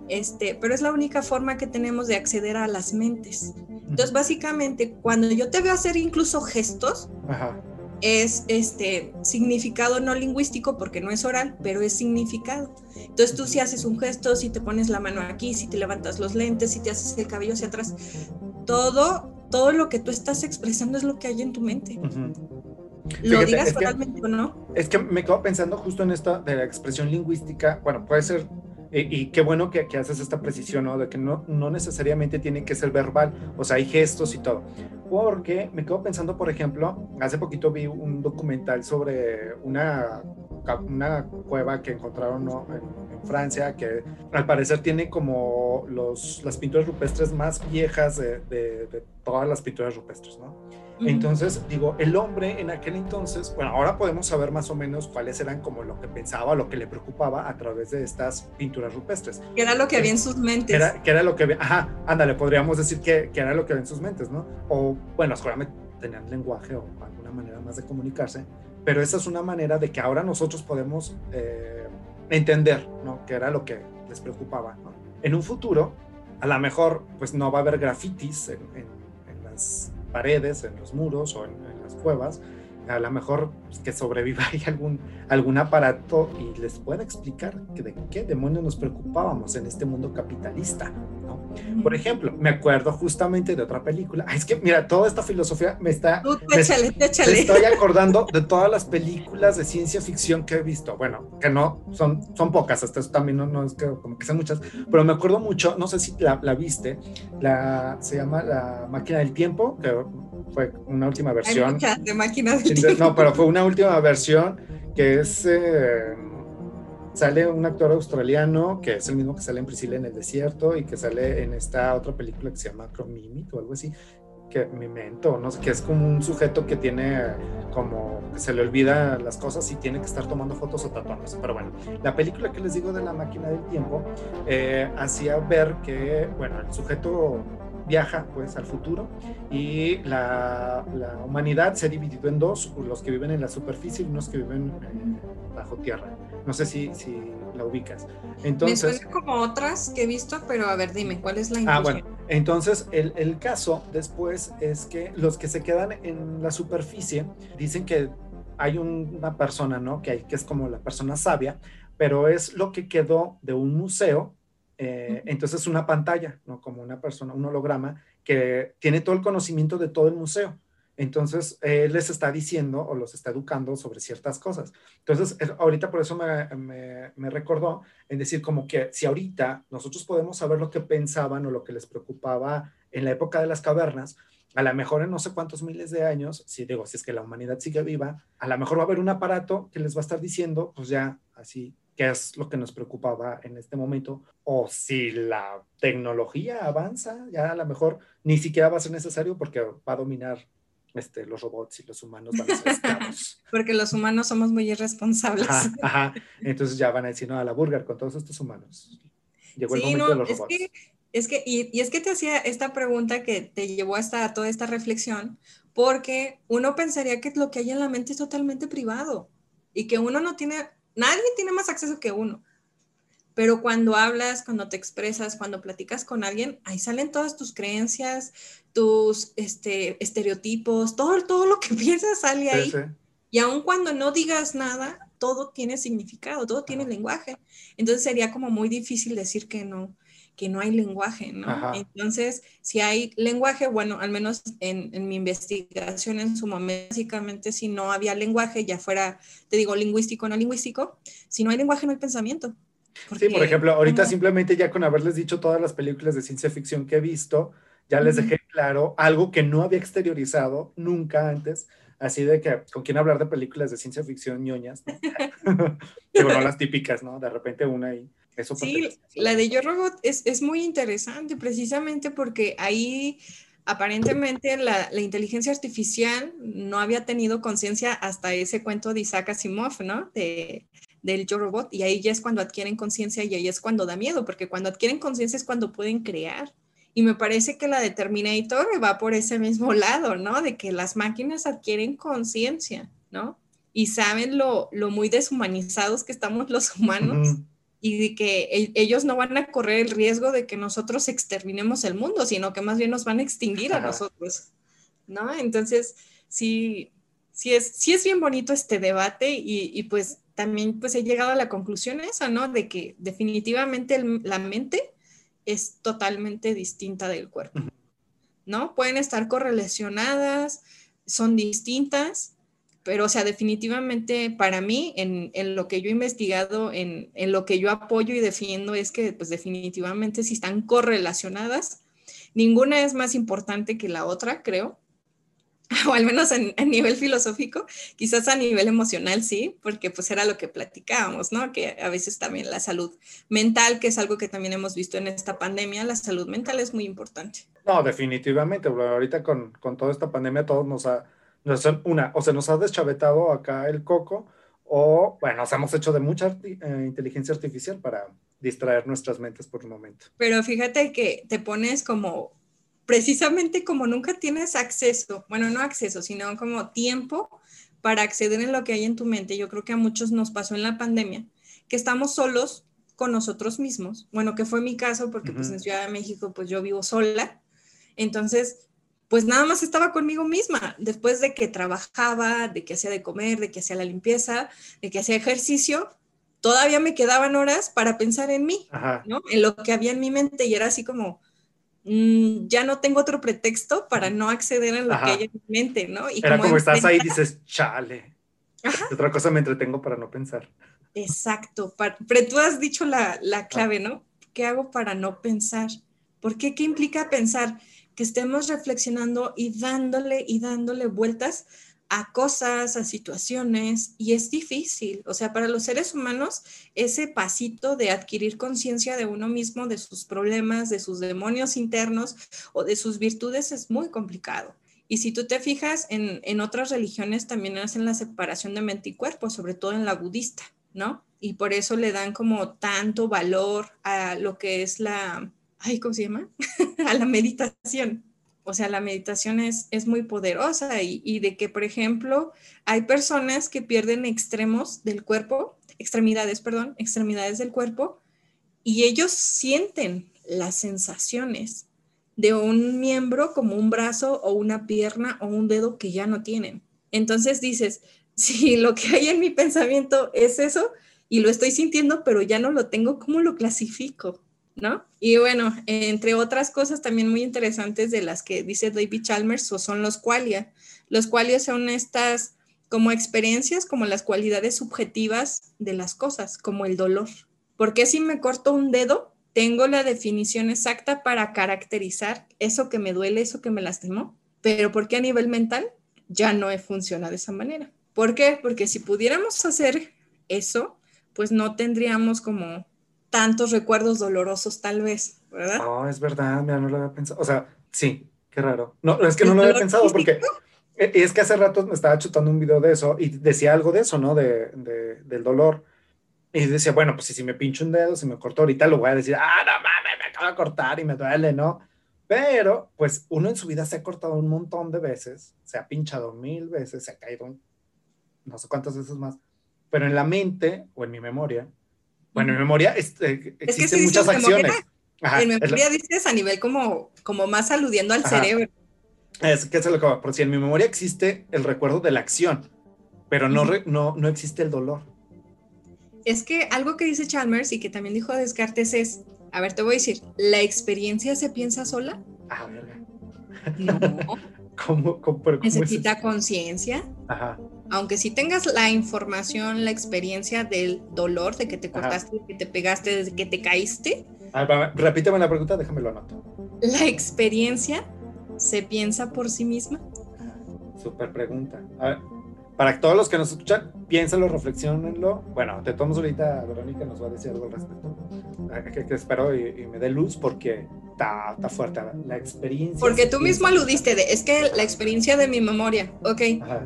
S4: Este, pero es la única forma que tenemos de acceder a las mentes. Entonces, básicamente, cuando yo te veo hacer incluso gestos, es este significado no lingüístico porque no es oral, pero es significado. Entonces, tú si haces un gesto, si te pones la mano aquí, si te levantas los lentes, si te haces el cabello hacia atrás, todo todo lo que tú estás expresando es lo que hay en tu mente. Lo digas totalmente o no.
S2: Es que me quedo pensando justo en esta de la expresión lingüística. Bueno, puede ser, y, qué bueno que, que, haces esta precisión, ¿no? De que no, no necesariamente tiene que ser verbal, o sea, hay gestos y todo. Porque me quedo pensando, por ejemplo, hace poquito vi un documental sobre una, una cueva que encontraron ¿no? en, Francia, que al parecer tiene como los, las pinturas rupestres más viejas de, de todas las pinturas rupestres, ¿no? Entonces, digo, el hombre en aquel entonces, bueno, ahora podemos saber más o menos cuáles eran como lo que pensaba, lo que le preocupaba a través de estas pinturas rupestres.
S4: Que era lo que había en sus mentes.
S2: Era, que era lo que había, ajá, ándale, podríamos decir que, que, era lo que había en sus mentes, ¿no? O, bueno, seguramente tenían lenguaje o alguna manera más de comunicarse, pero esa es una manera de que ahora nosotros podemos eh, entender, ¿no? Que era lo que les preocupaba, ¿no? En un futuro, a lo mejor, pues no va a haber grafitis en, en, en las paredes, en los muros o en, en las cuevas, a lo mejor pues, que sobreviva *laughs* ahí algún, algún aparato y les pueda explicar que de qué demonios nos preocupábamos en este mundo capitalista. ¿no? Por ejemplo, me acuerdo justamente de otra película. es que, mira, toda esta filosofía me está...
S4: Tú, échale,
S2: me,
S4: échale.
S2: me, estoy *laughs* acordando de todas las películas de ciencia ficción que he visto. Bueno, que no, son, son pocas, hasta eso también no, no es que como que sean muchas, pero me acuerdo mucho, no sé si la, la viste, la, se llama La Máquina del Tiempo, que fue una última versión.
S4: Hay muchas de Máquina del Tiempo.
S2: No, pero fue una última versión que es. Eh, sale un actor australiano que es el mismo que sale en Priscila en el desierto y que sale en esta otra película que se llama Chromimit o algo así. Que Memento, no sé, que es como un sujeto que tiene como que se le olvida las cosas y tiene que estar tomando fotos o tatuándose. Pero bueno, la película que les digo de la máquina del tiempo eh, hacía ver que, bueno, el sujeto viaja pues al futuro y la, la, humanidad se ha dividido en dos, los que viven en la superficie y unos que viven eh, bajo tierra. No sé si, si la ubicas. Entonces,
S4: Me suena como otras que he visto, pero a ver, dime, ¿cuál es la
S2: Ah, bueno, entonces el, el caso después es que los que se quedan en la superficie dicen que hay un, una persona, ¿no? Que, hay, que es como la persona sabia, pero es lo que quedó de un museo eh, entonces una pantalla, ¿no? Como una persona, un holograma que tiene todo el conocimiento de todo el museo. Entonces, él les está diciendo o los está educando sobre ciertas cosas. Entonces, ahorita por eso me, me, me, recordó en decir como que si ahorita nosotros podemos saber lo que pensaban o lo que les preocupaba en la época de las cavernas, a lo mejor en no sé cuántos miles de años, si digo, si es que la humanidad sigue viva, a lo mejor va a haber un aparato que les va a estar diciendo, pues ya, así, qué es lo que nos preocupaba en este momento, o si la tecnología avanza, ya a lo mejor ni siquiera va a ser necesario porque va a dominar este, los robots y los humanos van a ser esclavos. *laughs*
S4: porque los humanos somos muy irresponsables.
S2: Ajá, ajá. Entonces ya van a decir, no, a la burger con todos estos humanos. Llegó
S4: sí,
S2: el momento
S4: no,
S2: de los
S4: es que, es que y, y, es que te hacía esta pregunta que te llevó hasta toda esta reflexión, porque uno pensaría que lo que hay en la mente es totalmente privado y que uno no tiene Nadie tiene más acceso que uno. Pero cuando hablas, cuando te expresas, cuando platicas con alguien, ahí salen todas tus creencias, tus este, estereotipos, todo, todo lo que *laughs* piensas sale ahí. Sí, sí. Y aun cuando no digas nada, todo tiene significado, todo tiene lenguaje. Entonces sería como muy difícil decir que no, que no hay lenguaje, ¿no? Ajá. Entonces, si hay lenguaje, bueno, al menos en, en, mi investigación en su momento, básicamente si no había lenguaje, ya fuera, te digo, lingüístico o no lingüístico, si no hay lenguaje no hay pensamiento.
S2: Porque, sí, por ejemplo, ahorita ¿cómo? simplemente ya con haberles dicho todas las películas de ciencia ficción que he visto, ya les dejé claro algo que no había exteriorizado nunca antes, así de que con quién hablar de películas de ciencia ficción ñoñas, ¿no? *laughs* *laughs* que bueno, las típicas, ¿no? De repente una ahí. Eso
S4: sí, la de Yo Robot es, es, muy interesante precisamente porque ahí aparentemente la, la inteligencia artificial no había tenido conciencia hasta ese cuento de Isaac Asimov, ¿no? De, del Yo Robot y ahí ya es cuando adquieren conciencia y ahí es cuando da miedo, porque cuando adquieren conciencia es cuando pueden crear. Y me parece que la de Terminator va por ese mismo *laughs* lado, ¿no? De que las máquinas adquieren conciencia, ¿no? Y saben lo, lo, muy deshumanizados que estamos los *laughs* humanos. Y de que ellos no van a correr el riesgo de que nosotros exterminemos el mundo, sino que más bien nos van a extinguir a Ajá. nosotros, ¿no? Entonces, sí, sí es, sí es bien bonito este debate y, y, pues también pues he llegado a la conclusión esa, ¿no? De que definitivamente el, la mente es totalmente distinta del cuerpo, ¿no? Pueden estar correlacionadas, son distintas, pero o sea, definitivamente para mí, en, en lo que yo he investigado, en, en, lo que yo apoyo y defiendo, es que pues definitivamente si están correlacionadas, ninguna es más importante que la otra, creo, *laughs* o al menos a nivel filosófico, quizás a nivel emocional sí, porque pues era lo que platicábamos, ¿no? Que a veces también la salud mental, que es algo que también hemos visto en esta pandemia, la salud mental es muy importante.
S2: No, definitivamente, ahorita con, con toda esta pandemia todos nos ha, nos una, o se nos ha deschavetado acá el coco, o bueno, nos hemos hecho de mucha eh, inteligencia artificial para distraer nuestras mentes por un momento.
S4: Pero fíjate que te pones como precisamente como nunca tienes acceso, bueno, no acceso, sino como tiempo para acceder en lo que hay en tu mente. Yo creo que a muchos nos pasó en la pandemia, que estamos solos con nosotros mismos. Bueno, que fue mi caso porque pues en Ciudad de México pues yo vivo sola. Entonces, pues nada más estaba conmigo misma. Después de que trabajaba, de que hacía de comer, de que hacía la limpieza, de que hacía ejercicio, todavía me quedaban horas para pensar en mí, ¿no? En lo que había en mi mente y era así como, Mm, ya no tengo otro pretexto para no acceder a lo que hay en mi mente, ¿no?
S2: Y Era como, estás ahí y dices, chale. Otra cosa me entretengo para no pensar.
S4: Exacto, pero tú has dicho la, la clave, ¿no? ¿Qué hago para no pensar? ¿Por qué? ¿Qué implica pensar? Que estemos reflexionando y dándole y dándole vueltas a cosas, a situaciones, y es difícil. O sea, para los seres humanos, ese pasito de adquirir conciencia de uno mismo, de sus problemas, de sus demonios internos o de sus virtudes es muy complicado. Y si tú te fijas, en, en otras religiones también hacen la separación de mente y cuerpo, sobre todo en la budista, ¿no? Y por eso le dan como tanto valor a lo que es la, ay, ¿cómo se llama? *laughs* a la meditación o sea, la meditación es, es muy poderosa y, de que, por ejemplo, hay personas que pierden extremos del cuerpo, extremidades, perdón, extremidades del cuerpo, y ellos sienten las sensaciones de un miembro como un brazo o una pierna o un dedo que ya no tienen. Entonces dices, *laughs* si lo que hay en mi pensamiento es eso y lo estoy sintiendo, pero ya no lo tengo, ¿cómo lo clasifico? ¿No? Y bueno, entre otras cosas también muy interesantes de las que dice David Chalmers son los qualia. Los qualia son estas como experiencias, como las cualidades subjetivas de las cosas, como el dolor. Porque si me corto un dedo, tengo la definición exacta para caracterizar eso que me duele, eso que me lastimó, pero porque a nivel mental ya no funciona de esa manera. ¿Por qué? Porque si pudiéramos hacer eso, pues no tendríamos como tantos recuerdos dolorosos tal vez, ¿verdad?
S2: No, es verdad, mira, no lo había pensado. O sea, sí, qué raro. No, es que no lo había pensado porque e, es que hace rato me estaba chutando un video de eso y decía algo de eso, ¿no? De, del dolor. Y decía, bueno, pues si, me pincho un dedo, si me corto ahorita, lo voy a decir, ah, no mames, me acabo de cortar y me duele, ¿no? Pero, pues uno en su vida se ha cortado un montón de veces, se ha pinchado mil veces, se ha caído no sé cuántas veces más, pero en la mente o en mi memoria, bueno, en memoria este, existen muchas acciones.
S4: en memoria dices a nivel como, como más aludiendo al cerebro.
S2: Es que es lo que por si en mi memoria existe el recuerdo de la acción, pero no, no, no existe el dolor.
S4: Es que algo que dice Chalmers y que también dijo Descartes es, a ver, te voy a decir, ¿la experiencia se piensa sola?
S2: Ah, verga.
S4: No. *laughs*
S2: ¿Cómo,
S4: Necesita conciencia. Ajá aunque si tengas la información, la experiencia del dolor, de que te cortaste, de que te pegaste, de que te caíste.
S2: repíteme la pregunta, déjame lo anoto.
S4: ¿La experiencia se piensa por sí misma?
S2: Super pregunta. A ver, para todos los que nos escuchan, piénsenlo, reflexionenlo. Bueno, de todos ahorita Verónica nos va a decir algo al respecto. Que, que espero y, me dé luz porque está, está, fuerte la experiencia.
S4: Porque tú mismo aludiste de, es que la experiencia de mi memoria, ok,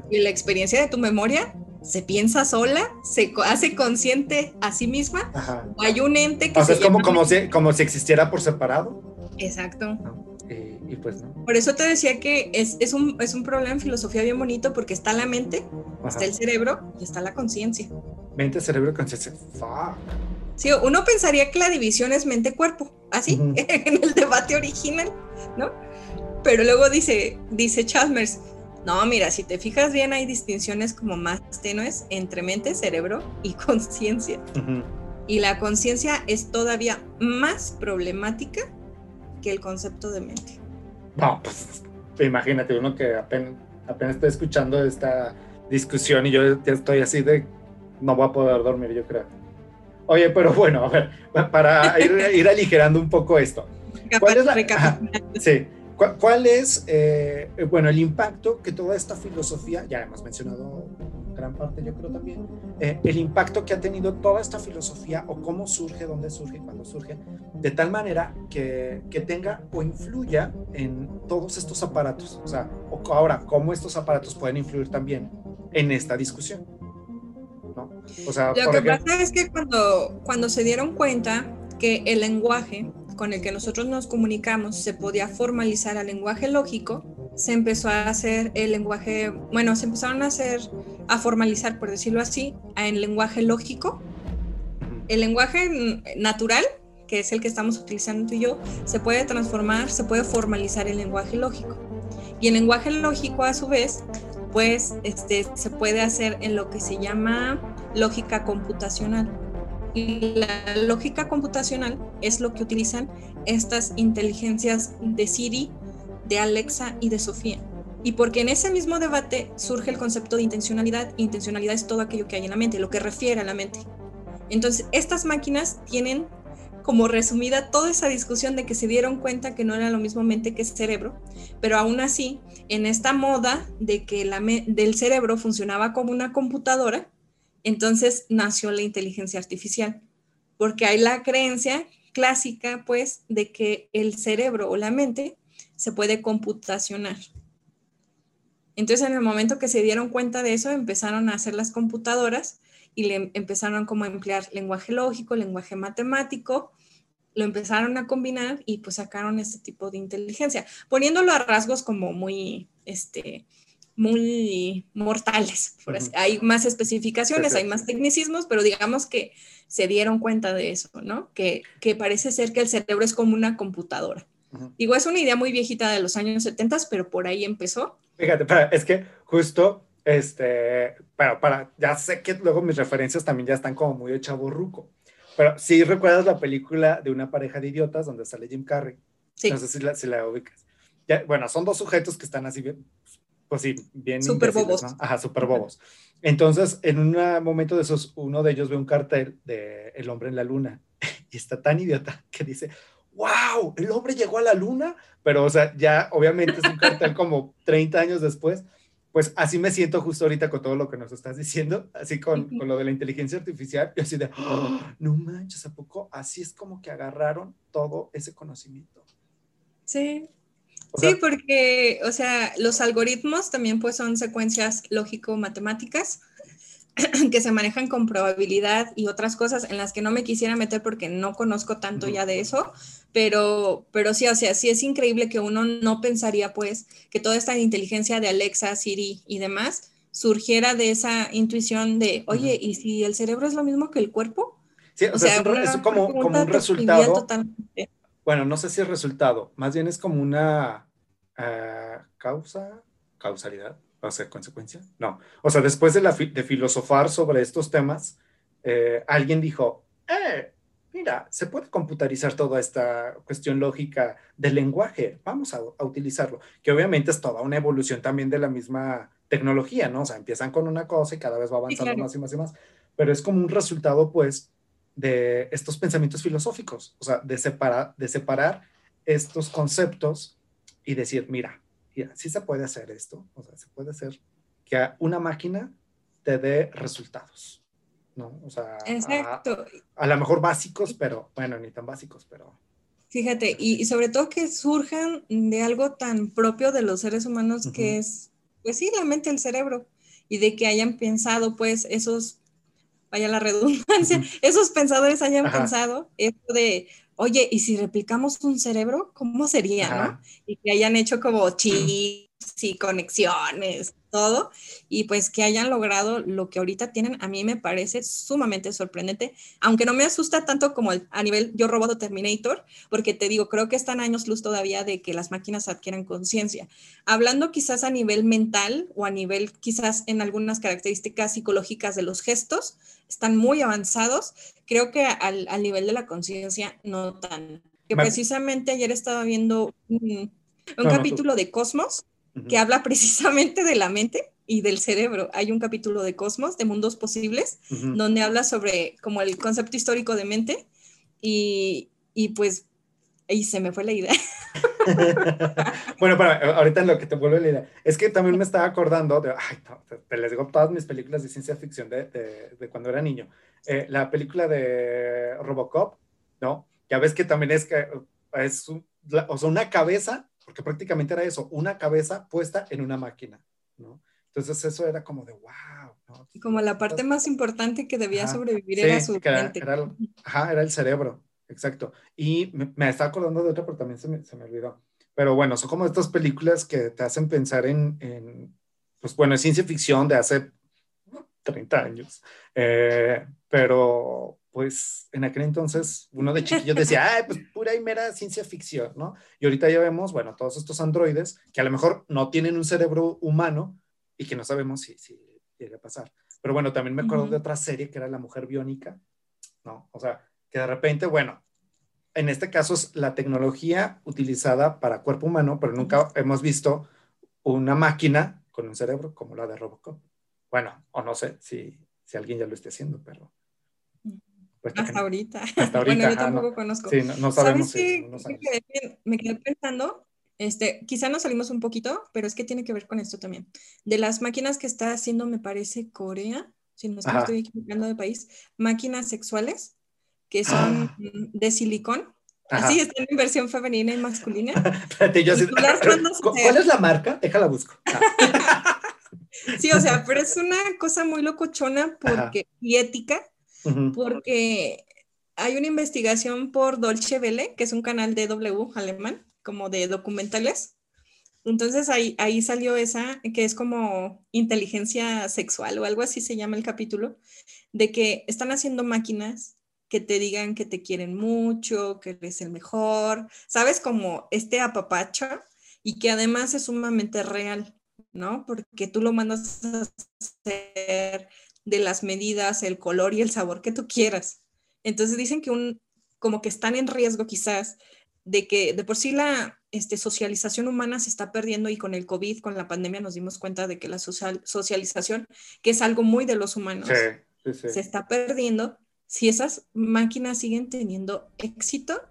S4: y la experiencia de tu memoria se piensa sola, se hace consciente a sí misma, o hay un ente que...
S2: O sea, es como, como, si, como si existiera por separado.
S4: Exacto.
S2: Y, pues no.
S4: Por eso te decía que es, es, un, es un problema en filosofía bien bonito porque está la mente, está el cerebro y está la conciencia.
S2: Mente, cerebro, conciencia.
S4: Sí, uno pensaría que la división es mente-cuerpo, así, *laughs* en el debate original, ¿no? Pero luego dice, dice Chalmers, no, mira, si te fijas bien, hay distinciones como más tenues entre mente, cerebro y *laughs* conciencia. Y la conciencia es todavía más problemática que el concepto de mente.
S2: No, pues imagínate uno que apenas, apenas está escuchando esta discusión y yo ya estoy así de no voy a poder dormir, yo creo. Oye, pero bueno, a ver, para ir, aligerando un poco esto.
S4: ¿Cuál es la,
S2: sí, ¿Cuál, es, eh, bueno, el impacto que toda esta filosofía, ya hemos mencionado gran parte yo creo también, eh, el impacto que ha tenido toda esta filosofía o cómo surge, dónde surge, cuándo surge, de tal manera que, que tenga o influya en todos estos aparatos. O sea, ahora, cómo estos aparatos pueden influir también en esta discusión. ¿No?
S4: O sea, Lo que pasa es que cuando, cuando se dieron cuenta que el lenguaje con el que nosotros nos comunicamos se podía formalizar al lenguaje lógico, se empezó a hacer el lenguaje, bueno, se empezaron a hacer, a formalizar, por decirlo así, en lenguaje lógico. El lenguaje natural, que es el que estamos utilizando tú y yo, se puede transformar, se puede formalizar en lenguaje lógico. Y el lenguaje lógico, a su vez, pues este, se puede hacer en lo que se llama lógica computacional la lógica computacional es lo que utilizan estas inteligencias de Siri, de Alexa y de Sofía. Y porque en ese mismo debate surge el concepto de intencionalidad. Intencionalidad es todo aquello que hay en la mente, lo que refiere a la mente. Entonces, estas máquinas tienen como resumida toda esa discusión de que se dieron cuenta que no era lo mismo mente que cerebro, pero aún así, en esta moda de que la del cerebro funcionaba como una computadora, entonces nació la inteligencia artificial, porque hay la creencia clásica, pues, de que el cerebro o la mente se puede computacionar. Entonces, en el momento que se dieron cuenta de eso, empezaron a hacer las computadoras y le empezaron como a emplear lenguaje lógico, lenguaje matemático, lo empezaron a combinar y pues sacaron este tipo de inteligencia, poniéndolo a rasgos como muy, este, muy mortales. Hay más especificaciones, hay más tecnicismos, pero digamos que se dieron cuenta de eso, ¿no? Que, que parece ser que el cerebro es como una computadora. Digo, es una idea muy viejita de los años 70, pero por ahí empezó.
S2: Fíjate, es que justo, este, para, para, ya sé que luego mis referencias también ya están como muy de chaburruco, pero si recuerdas la película de una pareja de idiotas donde sale Jim Carrey. Sí. No sé si la, si la ubicas. Ya, bueno, son dos sujetos que están así bien, pues sí, bien.
S4: Súper bobos.
S2: Ajá, súper bobos. Entonces, en un momento de esos, uno de ellos ve un cartel de El hombre en la luna *laughs* y está tan idiota que dice, wow, el hombre llegó a la luna, pero, o sea, ya obviamente es un cartel como *laughs* 30 años después. Pues así me siento justo ahorita con todo lo que nos estás diciendo, así con, con lo de la inteligencia artificial, y así de, oh, no manches, ¿a poco? Así es como que agarraron todo ese conocimiento.
S4: Sí, sí, porque, o sea, los algoritmos también pues son secuencias lógico-matemáticas *clears throat* que se manejan con probabilidad y otras cosas en las que no me quisiera meter porque no conozco tanto ya de eso, pero, pero sí, o sea, sí es increíble que uno no pensaría pues que toda esta inteligencia de Alexa, Siri y demás surgiera de esa intuición de, oye, ¿y si el cerebro es lo mismo que el cuerpo?
S2: Sí, o, sea, es, como, como, un resultado. Bueno, no sé si es resultado, más bien es como una uh, causa, causalidad, o sea, consecuencia. No, o sea, después de, la de filosofar sobre estos temas, eh, alguien dijo, eh, mira, se puede computarizar toda esta cuestión lógica del lenguaje, vamos a, utilizarlo, que obviamente es toda una evolución también de la misma tecnología, ¿no? O sea, empiezan con una cosa y cada vez va avanzando más y más y más, pero es como un resultado, pues, de estos pensamientos filosóficos, o sea, de, separar, de separar estos conceptos y decir, mira, sí se puede hacer esto, o sea, se puede hacer que una máquina te dé resultados, ¿no? O sea,
S4: Exacto.
S2: A, lo mejor básicos, pero bueno, ni tan básicos, pero...
S4: Fíjate, y, sobre todo que surjan de algo tan propio de los seres humanos que es, pues sí, la mente, el cerebro, y de que hayan pensado, pues, esos vaya la redundancia, esos pensadores hayan pensado esto de, oye, ¿y si replicamos un cerebro? ¿Cómo sería, no? Y que hayan hecho como chips y conexiones, todo, y pues que hayan logrado lo que ahorita tienen, a mí me parece sumamente sorprendente, aunque no me asusta tanto como a nivel yo robot Terminator, porque te digo, creo que están años luz todavía de que las máquinas adquieran conciencia. Hablando quizás a nivel mental o a nivel quizás en algunas características psicológicas de los gestos, están muy avanzados, creo que al, nivel de la conciencia no tan. Que precisamente ayer estaba viendo un, capítulo de Cosmos que habla *laughs* precisamente de la mente y del cerebro. Hay un capítulo de Cosmos, de Mundos Posibles, donde habla sobre como el concepto histórico de mente y, y pues ahí se me fue la idea. *laughs* *laughs*
S2: bueno, pero ahorita lo que te vuelvo a leer, es que también me estaba acordando de, ay, te, les digo todas mis películas de ciencia ficción de, de, cuando era niño. Eh, la película de Robocop, ¿no? Ya ves que también es que es o sea, una cabeza, porque prácticamente era eso, una cabeza puesta en una máquina, ¿no? Entonces eso era como de wow. ¿no?
S4: Como la parte más importante que debía sobrevivir era su mente.
S2: Era, ajá, era el cerebro, exacto. Y me, me, estaba acordando de otra, pero también se me, se me, olvidó. Pero bueno, son como estas películas que te hacen pensar en, en pues bueno, ciencia ficción de hace 30 años. Eh, pero pues en aquel entonces uno de chiquillos *laughs* decía, ay, pues pura y mera ciencia ficción, ¿no? Y ahorita ya vemos, bueno, todos estos androides que a lo mejor no tienen un cerebro humano y que no sabemos si, si llega a pasar. Pero bueno, también me acuerdo de otra serie que era La Mujer Biónica, ¿no? O sea, que de repente, bueno, en este caso es la tecnología utilizada para cuerpo humano, pero nunca hemos visto una máquina con un cerebro como la de Robocop. Bueno, o no sé si, si alguien ya lo esté haciendo, pero
S4: hasta ahorita. *laughs* bueno, yo tampoco conozco.
S2: Sí, no, sabemos.
S4: ¿Sabes me, quedé, pensando, este, quizá nos salimos un poquito, pero es que tiene que ver con esto también. De las máquinas que está haciendo, me parece, Corea, si no estoy equivocando de país, máquinas sexuales que son ah. de silicón. Así están en versión femenina y masculina. *laughs*
S2: Espérate, yo *laughs* ¿Cuál es la marca? Déjala busco.
S4: Ah. sí, o sea, pero es una cosa muy locochona porque, y ética, porque hay una investigación por Dolce Welle, que es un canal de W alemán, como de documentales. Entonces ahí, ahí salió esa, que es como inteligencia sexual o algo así se llama el capítulo, de que están haciendo máquinas que te digan que te quieren mucho, que eres el mejor, sabes, como este apapacho y que además es sumamente real, ¿no? Porque tú lo mandas a hacer de las medidas, el color y el sabor que tú quieras. Entonces dicen que un, como que están en riesgo quizás de que de por sí la este, socialización humana se está perdiendo y con el COVID, con la pandemia nos dimos cuenta de que la social, socialización, que es algo muy de los humanos, se está perdiendo. Si esas máquinas siguen teniendo éxito,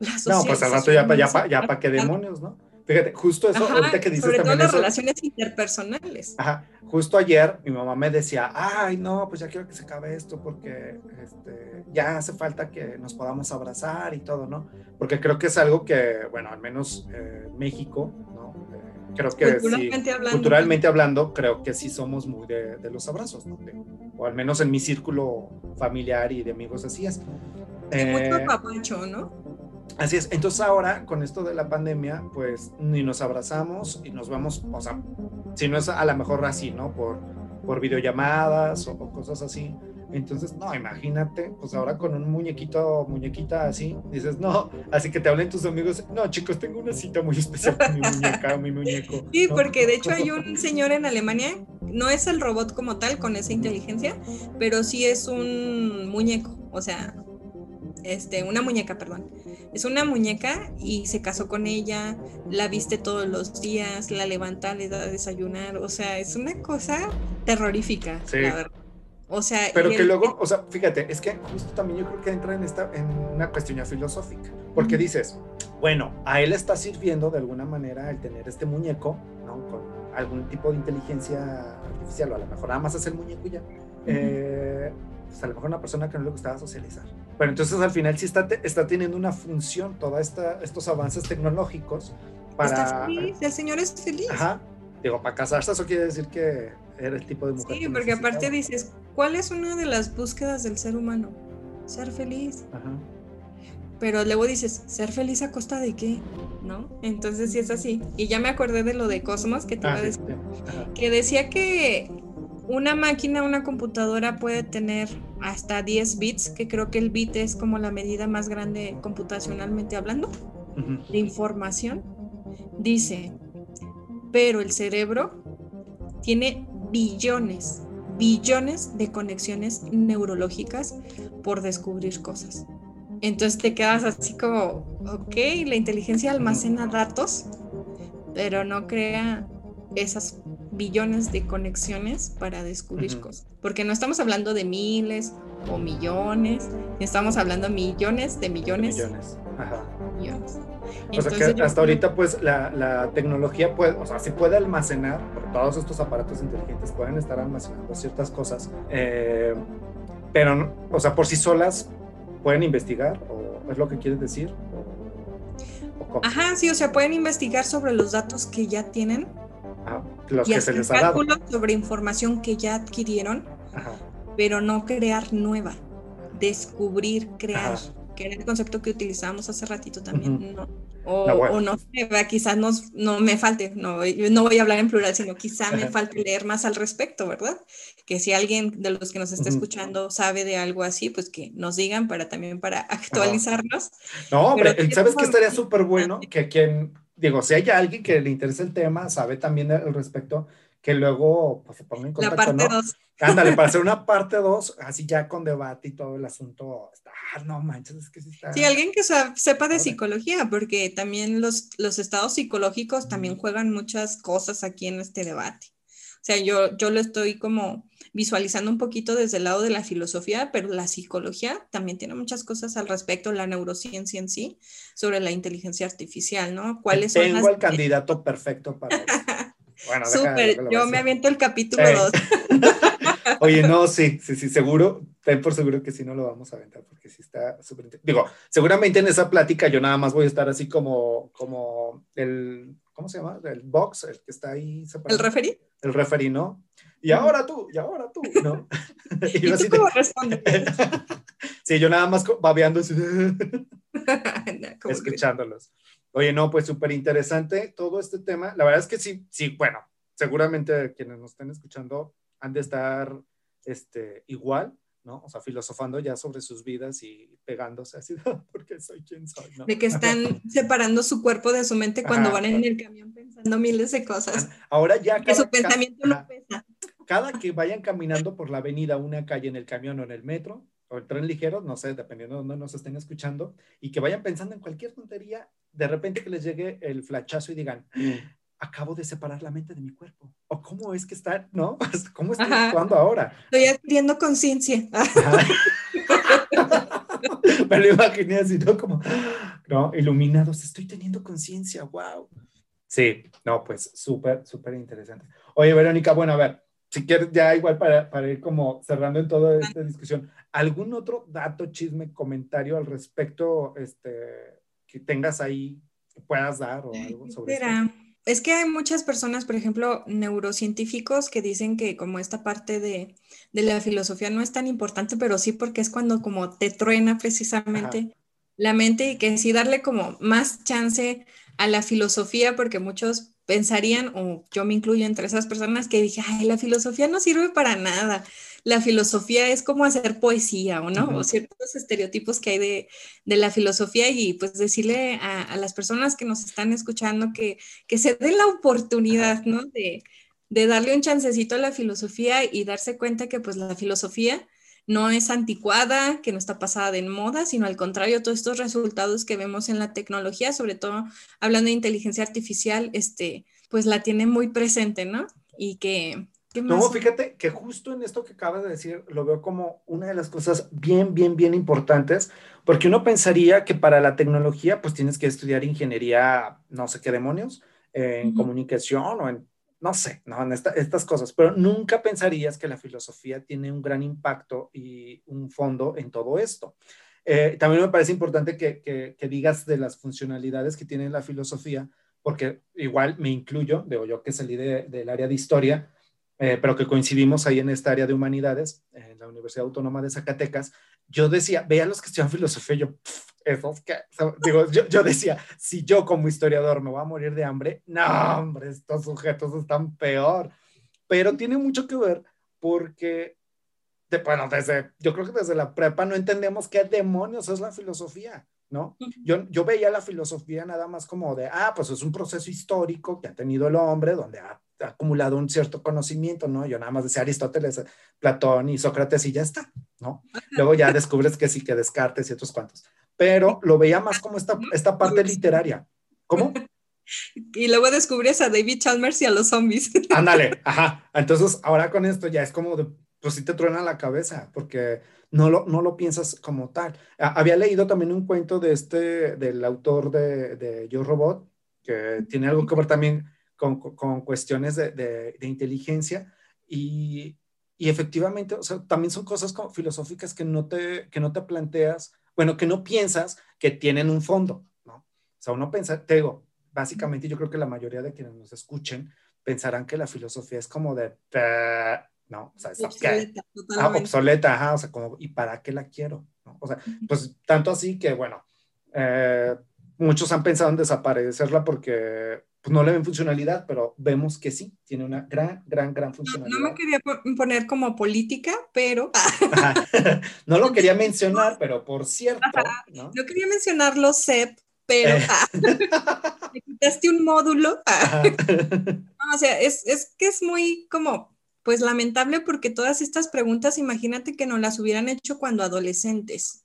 S2: la No, pues al rato ya para ya, qué demonios, ¿no? Fíjate, justo eso, ahorita que dices
S4: sobre
S2: también
S4: todo las relaciones interpersonales.
S2: Ajá, justo ayer mi mamá me decía, ay, no, pues ya quiero que se acabe esto porque este, ya hace falta que nos podamos abrazar y todo, ¿no? Porque creo que es algo que, bueno, al menos eh, México, ¿no? Eh, creo que culturalmente, sí, hablando. culturalmente hablando, creo que sí somos muy de, de los abrazos, ¿no? o al menos en mi círculo familiar y de amigos así es.
S4: Sí, mucho eh, papacho, ¿no?
S2: Así es, entonces ahora con esto de la pandemia, pues ni nos abrazamos y nos vamos, o sea, si no es a lo mejor así, ¿no? Por, por videollamadas o, cosas así. Entonces, no, imagínate, pues ahora con un muñequito, muñequita así, dices, no, así que te hablen tus amigos, no, chicos, tengo una cita muy especial con mi muñeca mi muñeco. *laughs*
S4: Sí, porque de *laughs* hecho hay un señor en Alemania, no es el robot como tal, con esa inteligencia, pero sí es un muñeco, o sea, este, una muñeca, perdón es una muñeca y se casó con ella, la viste todos los días, la levanta, le da a desayunar, o sea, es una cosa terrorífica, la verdad. O sea,
S2: pero que luego, o sea, fíjate, es que justo también yo creo que entra en esta en una cuestión ya filosófica, porque dices, bueno, a él está sirviendo de alguna manera el tener este muñeco, ¿no? Con algún tipo de inteligencia artificial, o a lo mejor nada más es el muñeco y ya. eh, pues a lo mejor una persona que no le gustaba socializar. Pero entonces al final sí está, está teniendo una función todos estos avances tecnológicos para...
S4: Está feliz, el señor es feliz.
S2: Ajá. Digo, para casarse eso quiere decir que era el tipo de mujer.
S4: Sí, porque aparte dices, ¿cuál es una de las búsquedas del ser humano? Ser feliz. Ajá. Pero luego dices, ¿ser feliz a costa de qué? ¿No? Entonces sí es así. Y ya me acordé de lo de Cosmos que te ah, iba a decir. Que decía que una máquina, una computadora puede tener hasta 10 bits, que creo que el bit es como la medida más grande computacionalmente hablando de información. Dice, pero el cerebro tiene billones, billones de conexiones neurológicas por descubrir cosas. Entonces te quedas así como, ok, la inteligencia almacena datos, pero no crea esas billones de conexiones para descubrir cosas. Porque no estamos hablando de miles o millones, estamos hablando millones de millones.
S2: millones. Ajá.
S4: millones.
S2: O sea que hasta ahorita pues la, la, tecnología puede, o sea, se puede almacenar, porque todos estos aparatos inteligentes pueden estar almacenando ciertas cosas, eh, pero, o sea, por sí solas pueden investigar, o es lo que quieres decir.
S4: Ajá, sí, o sea, pueden investigar sobre los datos que ya tienen.
S2: Los que se les ha dado.
S4: sobre información que ya adquirieron, pero no crear nueva, descubrir, crear que era el concepto que utilizábamos hace ratito también, ¿no? O no, sé, quizás no, no, me falte, no, no voy a hablar en plural, sino quizá me *laughs* falte leer más al respecto, ¿verdad? Que si alguien de los que nos está escuchando sabe de algo así, pues que nos digan para también para actualizarnos.
S2: No, pero, ¿sabes que estaría súper bueno? Que quien, digo, si hay alguien que le interesa el tema, sabe también al respecto, que luego pues, se ponga en contacto, La parte 2. Ándale, para hacer *laughs* una parte 2, así ya con debate y todo el asunto. Ah, no manches, es que sí está.
S4: Sí, alguien que sepa de psicología, porque también los, los estados psicológicos también juegan muchas cosas aquí en este debate. O sea, yo, yo lo estoy como visualizando un poquito desde el lado de la filosofía, pero la psicología también tiene muchas cosas al respecto, la neurociencia en sí, sobre la inteligencia artificial, ¿no?
S2: ¿Cuáles Tengo son el candidato perfecto para. *laughs*
S4: Bueno, Súper, yo me aviento el capítulo 2. *laughs*
S2: Oye, no, sí, sí, sí, seguro, ten por seguro que sí no lo vamos a aventar, porque sí está súper... Digo, seguramente en esa plática yo nada más voy a estar así como, como el, ¿cómo se llama? El box, el que está ahí
S4: separado. ¿El referí?
S2: El referí, ¿no? Y ahora tú, y ahora tú, ¿no? *laughs*
S4: y, yo tú cómo respondes? *laughs*
S2: sí, yo nada más babeando así, *laughs* escuchándolos. Oye, no, pues súper interesante todo este tema. La verdad es que sí, sí, bueno, seguramente quienes nos estén escuchando han de estar este, igual, ¿no? O sea, filosofando ya sobre sus vidas y pegándose así, porque soy quien soy, ¿no?
S4: De que están separando su cuerpo de su mente cuando van en el camión pensando miles de cosas.
S2: Ahora ya...
S4: que su pensamiento no pesa.
S2: Cada que vayan caminando por la avenida, una calle en el camión o en el metro, o el tren ligero, no sé, dependiendo de dónde nos estén escuchando, y que vayan pensando en cualquier tontería, de repente que les llegue el flachazo y digan, acabo de separar la mente de mi cuerpo. O cómo es que está, ¿no? *laughs* ¿Cómo estoy actuando ahora?
S4: Estoy adquiriendo conciencia. *laughs*
S2: Me lo imaginé así, ¿no? Como, ¿no? Iluminados, estoy teniendo conciencia, wow. Sí, no, pues súper, súper interesante. Oye, Verónica, bueno, a ver, si quieres, ya igual para, para ir como cerrando en toda esta discusión, ¿algún otro dato, chisme, comentario al respecto este, que tengas ahí, que puedas dar o algo sobre
S4: Espera. Es que hay muchas personas, por ejemplo, neurocientíficos que dicen que como esta parte de, de la filosofía no es tan importante, pero sí porque es cuando como te truena precisamente la mente y que sí darle como más chance a la filosofía porque muchos pensarían, o yo me incluyo entre esas personas que dije, ay, la filosofía no sirve para nada la filosofía es como hacer poesía, ¿o no? O ciertos estereotipos que hay de, la filosofía y pues decirle a, las personas que nos están escuchando que, se den la oportunidad, ¿no? De, darle un chancecito a la filosofía y darse cuenta que pues la filosofía no es anticuada, que no está pasada de moda, sino al contrario, todos estos resultados que vemos en la tecnología, sobre todo hablando de inteligencia artificial, este, pues la tiene muy presente, ¿no? Y que,
S2: no, fíjate que justo en esto que acabas de decir lo veo como una de las cosas bien, bien, bien importantes, porque uno pensaría que para la tecnología pues tienes que estudiar ingeniería, no sé qué demonios, en comunicación o en, no sé, no, en estas cosas, pero nunca pensarías que la filosofía tiene un gran impacto y un fondo en todo esto. Eh, también me parece importante que, digas de las funcionalidades que tiene la filosofía, porque igual me incluyo, digo yo que salí del área de historia, eh, pero que coincidimos ahí en esta área de humanidades, en la Universidad Autónoma de Zacatecas, yo decía, veía los que estudian filosofía, yo, esos que, digo, yo, yo, decía, si yo como historiador me voy a morir de hambre, no, hombre, estos sujetos están peor. Pero tiene mucho que ver porque, de, bueno, desde, yo creo que desde la prepa no entendemos qué demonios es la filosofía. ¿no? Yo, yo veía la filosofía nada más como de, ah, pues es un proceso histórico que ha tenido el hombre, donde ha, acumulado un cierto conocimiento, ¿no? Yo nada más decía Aristóteles, Platón y Sócrates y ya está, ¿no? Luego ya descubres que sí, que Descartes y otros cuantos. Pero lo veía más como esta, esta parte literaria. ¿Cómo? *laughs*
S4: Y luego descubres a David Chalmers y a los zombies. *laughs*
S2: Ándale, ajá. Entonces, ahora con esto ya es como de, pues sí te truena la cabeza, porque no lo, no lo piensas como tal. había leído también un cuento de este, del autor de, de Yo Robot, que tiene algo que ver también con, con cuestiones de, de, de inteligencia y, y, efectivamente, o sea, también son cosas como filosóficas que no, te, que no te planteas, bueno, que no piensas que tienen un fondo, ¿no? O sea, uno piensa, te digo, básicamente yo creo que la mayoría de quienes nos escuchen pensarán que la filosofía es como de, ¿no? O sea, es obsoleta, ah, obsoleta, ajá, o sea, como, ¿y para qué la quiero? ¿no? O sea, pues tanto así que, bueno, eh, muchos han pensado en desaparecerla porque pues, no le ven funcionalidad, pero vemos que sí, tiene una gran, gran, gran funcionalidad.
S4: No, me quería poner como política, pero... *laughs*
S2: no lo quería mencionar, pero por cierto...
S4: ¿no? quería mencionar los CEP, pero eh. *laughs* me quitaste un módulo. *laughs* o sea, es, es que es muy como pues lamentable porque todas estas preguntas, imagínate que nos las hubieran hecho cuando adolescentes.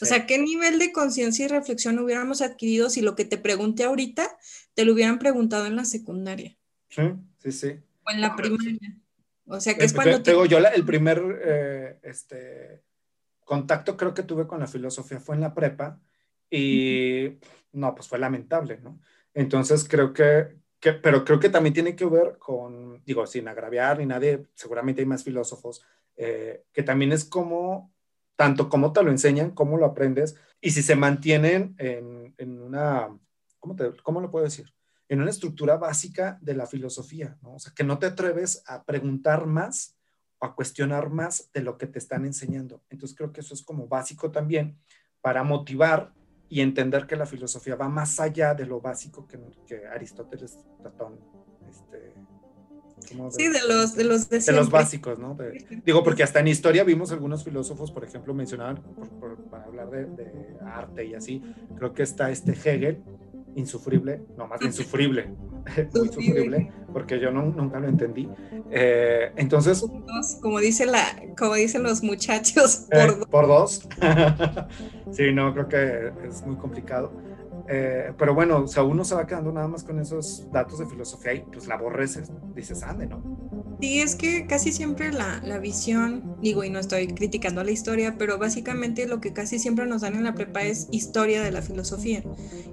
S4: O sea, ¿qué nivel de conciencia y reflexión hubiéramos adquirido si lo que te pregunté ahorita te lo hubieran preguntado en la secundaria?
S2: Sí, sí, sí.
S4: O en la primaria. O sea, que es cuando...
S2: Te... yo el primer eh, este, contacto creo que tuve con la filosofía fue en la prepa y no, pues fue lamentable, ¿no? Entonces creo que, pero creo que también tiene que ver con, digo, sin agraviar ni nadie, seguramente hay más filósofos, eh, que también es como, tanto como te lo enseñan, cómo lo aprendes, y si se mantienen en, en una, ¿cómo, te, ¿cómo lo puedo decir? En una estructura básica de la filosofía, ¿no? O sea, que no te atreves a preguntar más o a cuestionar más de lo que te están enseñando. Entonces creo que eso es como básico también para motivar y entender que la filosofía va más allá de lo básico que, que Aristóteles, Platón, este,
S4: sí, de los de los
S2: de, los básicos, ¿no? digo, porque hasta en historia vimos algunos filósofos, por ejemplo, mencionaban, para hablar de, de, arte y así, creo que está este Hegel, insufrible, no más insufrible, *laughs* muy sufrible, porque yo no, nunca lo entendí. Eh, entonces,
S4: como dice la, como dicen los muchachos,
S2: por, eh, dos. por dos. *laughs* sí, no, creo que es muy complicado. Eh, pero bueno, o sea, uno se va quedando nada más con esos datos de filosofía y pues la aborreces, dices, ande, ¿no?
S4: Sí, es que casi siempre la, la, visión, digo, y no estoy criticando a la historia, pero básicamente lo que casi siempre nos dan en la prepa es historia de la filosofía.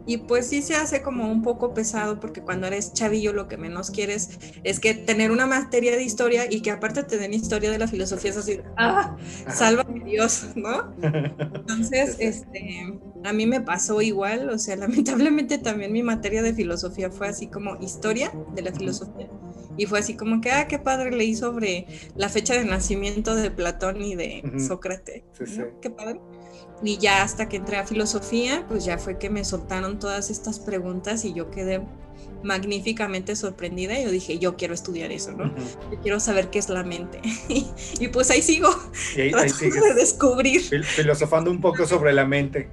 S4: Y pues sí se hace como un poco pesado porque cuando eres chavillo lo que menos quieres es que tener una materia de historia y que aparte te den historia de la filosofía es así, ah, sálvame Dios, ¿no? *laughs* Entonces, este, a mí me pasó igual, o sea, *laughs* lamentablemente también mi materia de filosofía fue así como historia de la filosofía. Y fue así como que, ah, qué padre leí sobre la fecha de nacimiento de Platón y de Sócrates. Qué padre. Y ya hasta que entré a filosofía, pues ya fue que me soltaron todas estas preguntas y yo quedé magníficamente sorprendida. Y yo dije, yo quiero estudiar eso, ¿no? Yo quiero saber qué es la mente. *laughs* y pues ahí sigo, y ahí, *laughs* de descubrir.
S2: Filosofando un poco sobre la mente.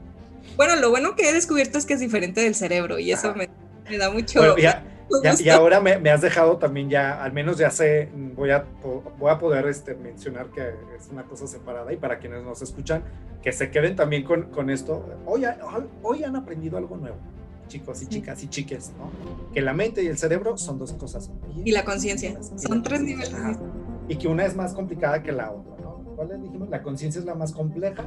S4: Bueno, lo bueno que he descubierto es que es diferente del cerebro y eso me, da mucho...
S2: y ahora me, has dejado también ya, al menos ya sé, voy a, voy a poder este, mencionar que es una cosa separada y para quienes nos escuchan, que se queden también con, con esto. Hoy, hoy han aprendido algo nuevo, chicos y chicas y chiques, ¿no? Que la mente y el cerebro son dos cosas.
S4: Y la conciencia, son tres niveles.
S2: Y que una es más complicada que la otra, ¿no? ¿Cuál les dijimos? La conciencia es la más compleja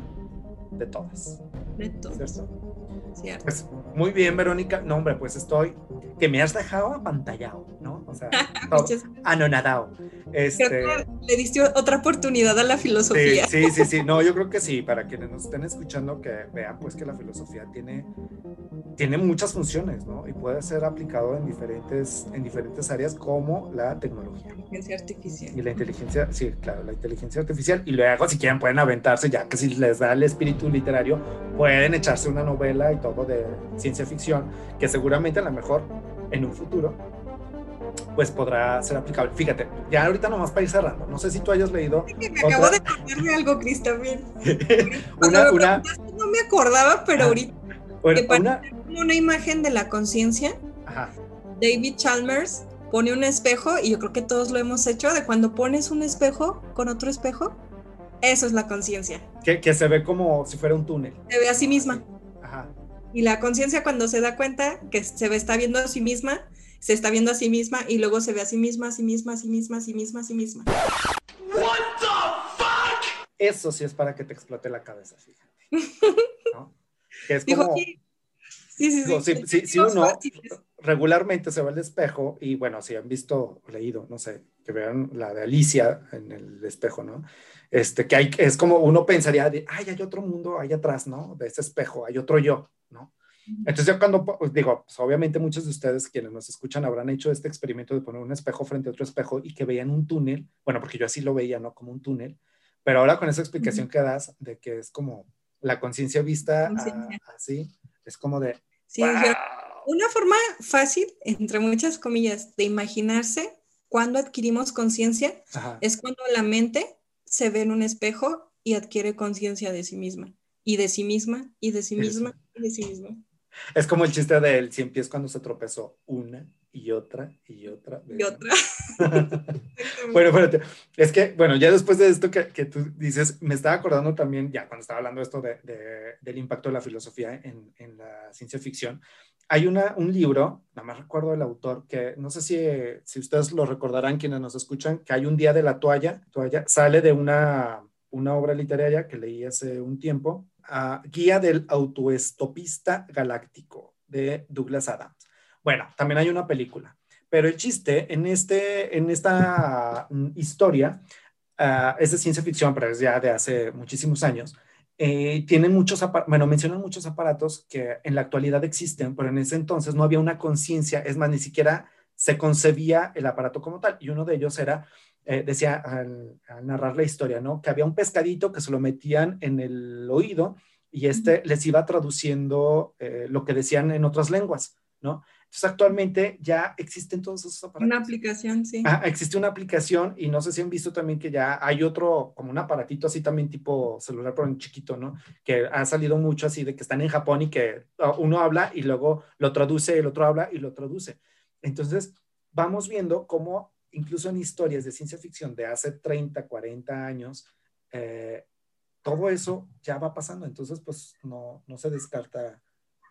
S2: de todas.
S4: De todas.
S2: ¿Cierto? Pues, muy bien, Verónica. No, hombre, pues estoy que me has dejado apantallado, ¿no? O sea, *laughs* anonadado.
S4: Este, creo que le diste otra oportunidad a la filosofía.
S2: Sí, sí, sí, No, yo creo que sí. Para quienes nos estén escuchando, que vean pues que la filosofía tiene, tiene muchas funciones, ¿no? Y puede ser aplicado en diferentes, en diferentes áreas como la tecnología.
S4: La inteligencia artificial.
S2: Y la inteligencia, sí, claro, la inteligencia artificial. Y luego, si quieren, pueden aventarse, ya que si les da el espíritu literario, pueden echarse una novela y todo de ciencia ficción, que seguramente a lo mejor en un futuro, pues podrá ser aplicable. Fíjate, ya ahorita nomás para ir cerrando, no sé si tú hayas leído.
S4: me acabo de acordar de algo, Cristóbal. *laughs* una, una... No me acordaba, pero ah, ahorita. una... una imagen de la conciencia. David Chalmers pone un espejo, y yo creo que todos lo hemos hecho, de cuando pones un espejo con otro espejo, eso es la conciencia.
S2: Que, que, se ve como si fuera un túnel.
S4: Se ve a sí misma. Ajá. Y la conciencia cuando se da cuenta que se está viendo a sí misma, se está viendo a sí misma y luego se ve a sí misma, a sí misma, a sí misma, a sí misma, a sí misma. What the
S2: eso sí es para que te explote la cabeza, fíjate. ¿no? Que es como,
S4: sí, sí, sí,
S2: digo,
S4: sí,
S2: si, si- uno
S4: fáciles.
S2: regularmente se va al espejo y bueno, si han visto leído, no sé, que vean la de Alicia en el espejo, ¿no? Este, que hay, es como uno pensaría de, ay, hay otro mundo ahí atrás, ¿no? De ese espejo, hay otro yo. Entonces yo cuando, pues, digo, pues, obviamente muchos de ustedes quienes nos escuchan habrán hecho este experimento de poner un espejo frente a otro espejo y que veían un túnel, bueno, porque yo así lo veía, ¿no? Como un túnel, pero ahora con esa explicación que das de que es como la conciencia vista a-
S4: Conciencia.
S2: así, es como de,
S4: Sí, yo-
S2: "Wow".
S4: Una forma fácil, entre muchas comillas, de imaginarse cuando adquirimos conciencia es cuando la mente se ve en un espejo y adquiere conciencia de sí misma, y de sí misma, y de sí
S2: Eso.
S4: misma, y de sí misma.
S2: Es como el chiste del cien pies cuando se tropezó una y otra y otra. vez,
S4: Y otra. *laughs*
S2: Bueno, espérate. Es que, bueno, ya después de esto que, que tú dices, me estaba acordando también, ya cuando estaba hablando esto de, de- del impacto de la filosofía en, en la ciencia ficción, hay una, un libro, nada más recuerdo el autor, que no sé si, si ustedes lo recordarán, quienes nos escuchan, que hay un día de la toalla, toalla sale de una, una obra literaria que leí hace un tiempo, Guía del autoestopista galáctico de Douglas Adams. Bueno, también hay una película. Pero el chiste en, este, en esta mm, historia ah, es de ciencia ficción, pero es ya de hace muchísimos años. Eh, tienen muchos, bueno, mencionan muchos aparatos que en la actualidad existen, pero en ese entonces no había una conciencia, es más, ni siquiera se concebía el aparato como tal. Y uno de ellos era, eh, decía al, al narrar la historia, ¿no? Que había un pescadito que se lo metían en el oído y este les iba traduciendo eh, lo que decían en otras lenguas, ¿no? Entonces actualmente ya existen todos esos aparatos.
S4: Una aplicación, sí.
S2: Ah, existe una aplicación y no sé si han visto también que ya hay otro, como un aparatito así también tipo celular, pero en chiquito, ¿no? Que ha salido mucho así de que están en Japón y que ah, uno habla y luego lo traduce, el otro habla y lo traduce. Entonces, vamos viendo cómo incluso en historias de ciencia ficción de hace 30, 40 años, eh, todo eso ya va pasando. Entonces, pues no, no se descarta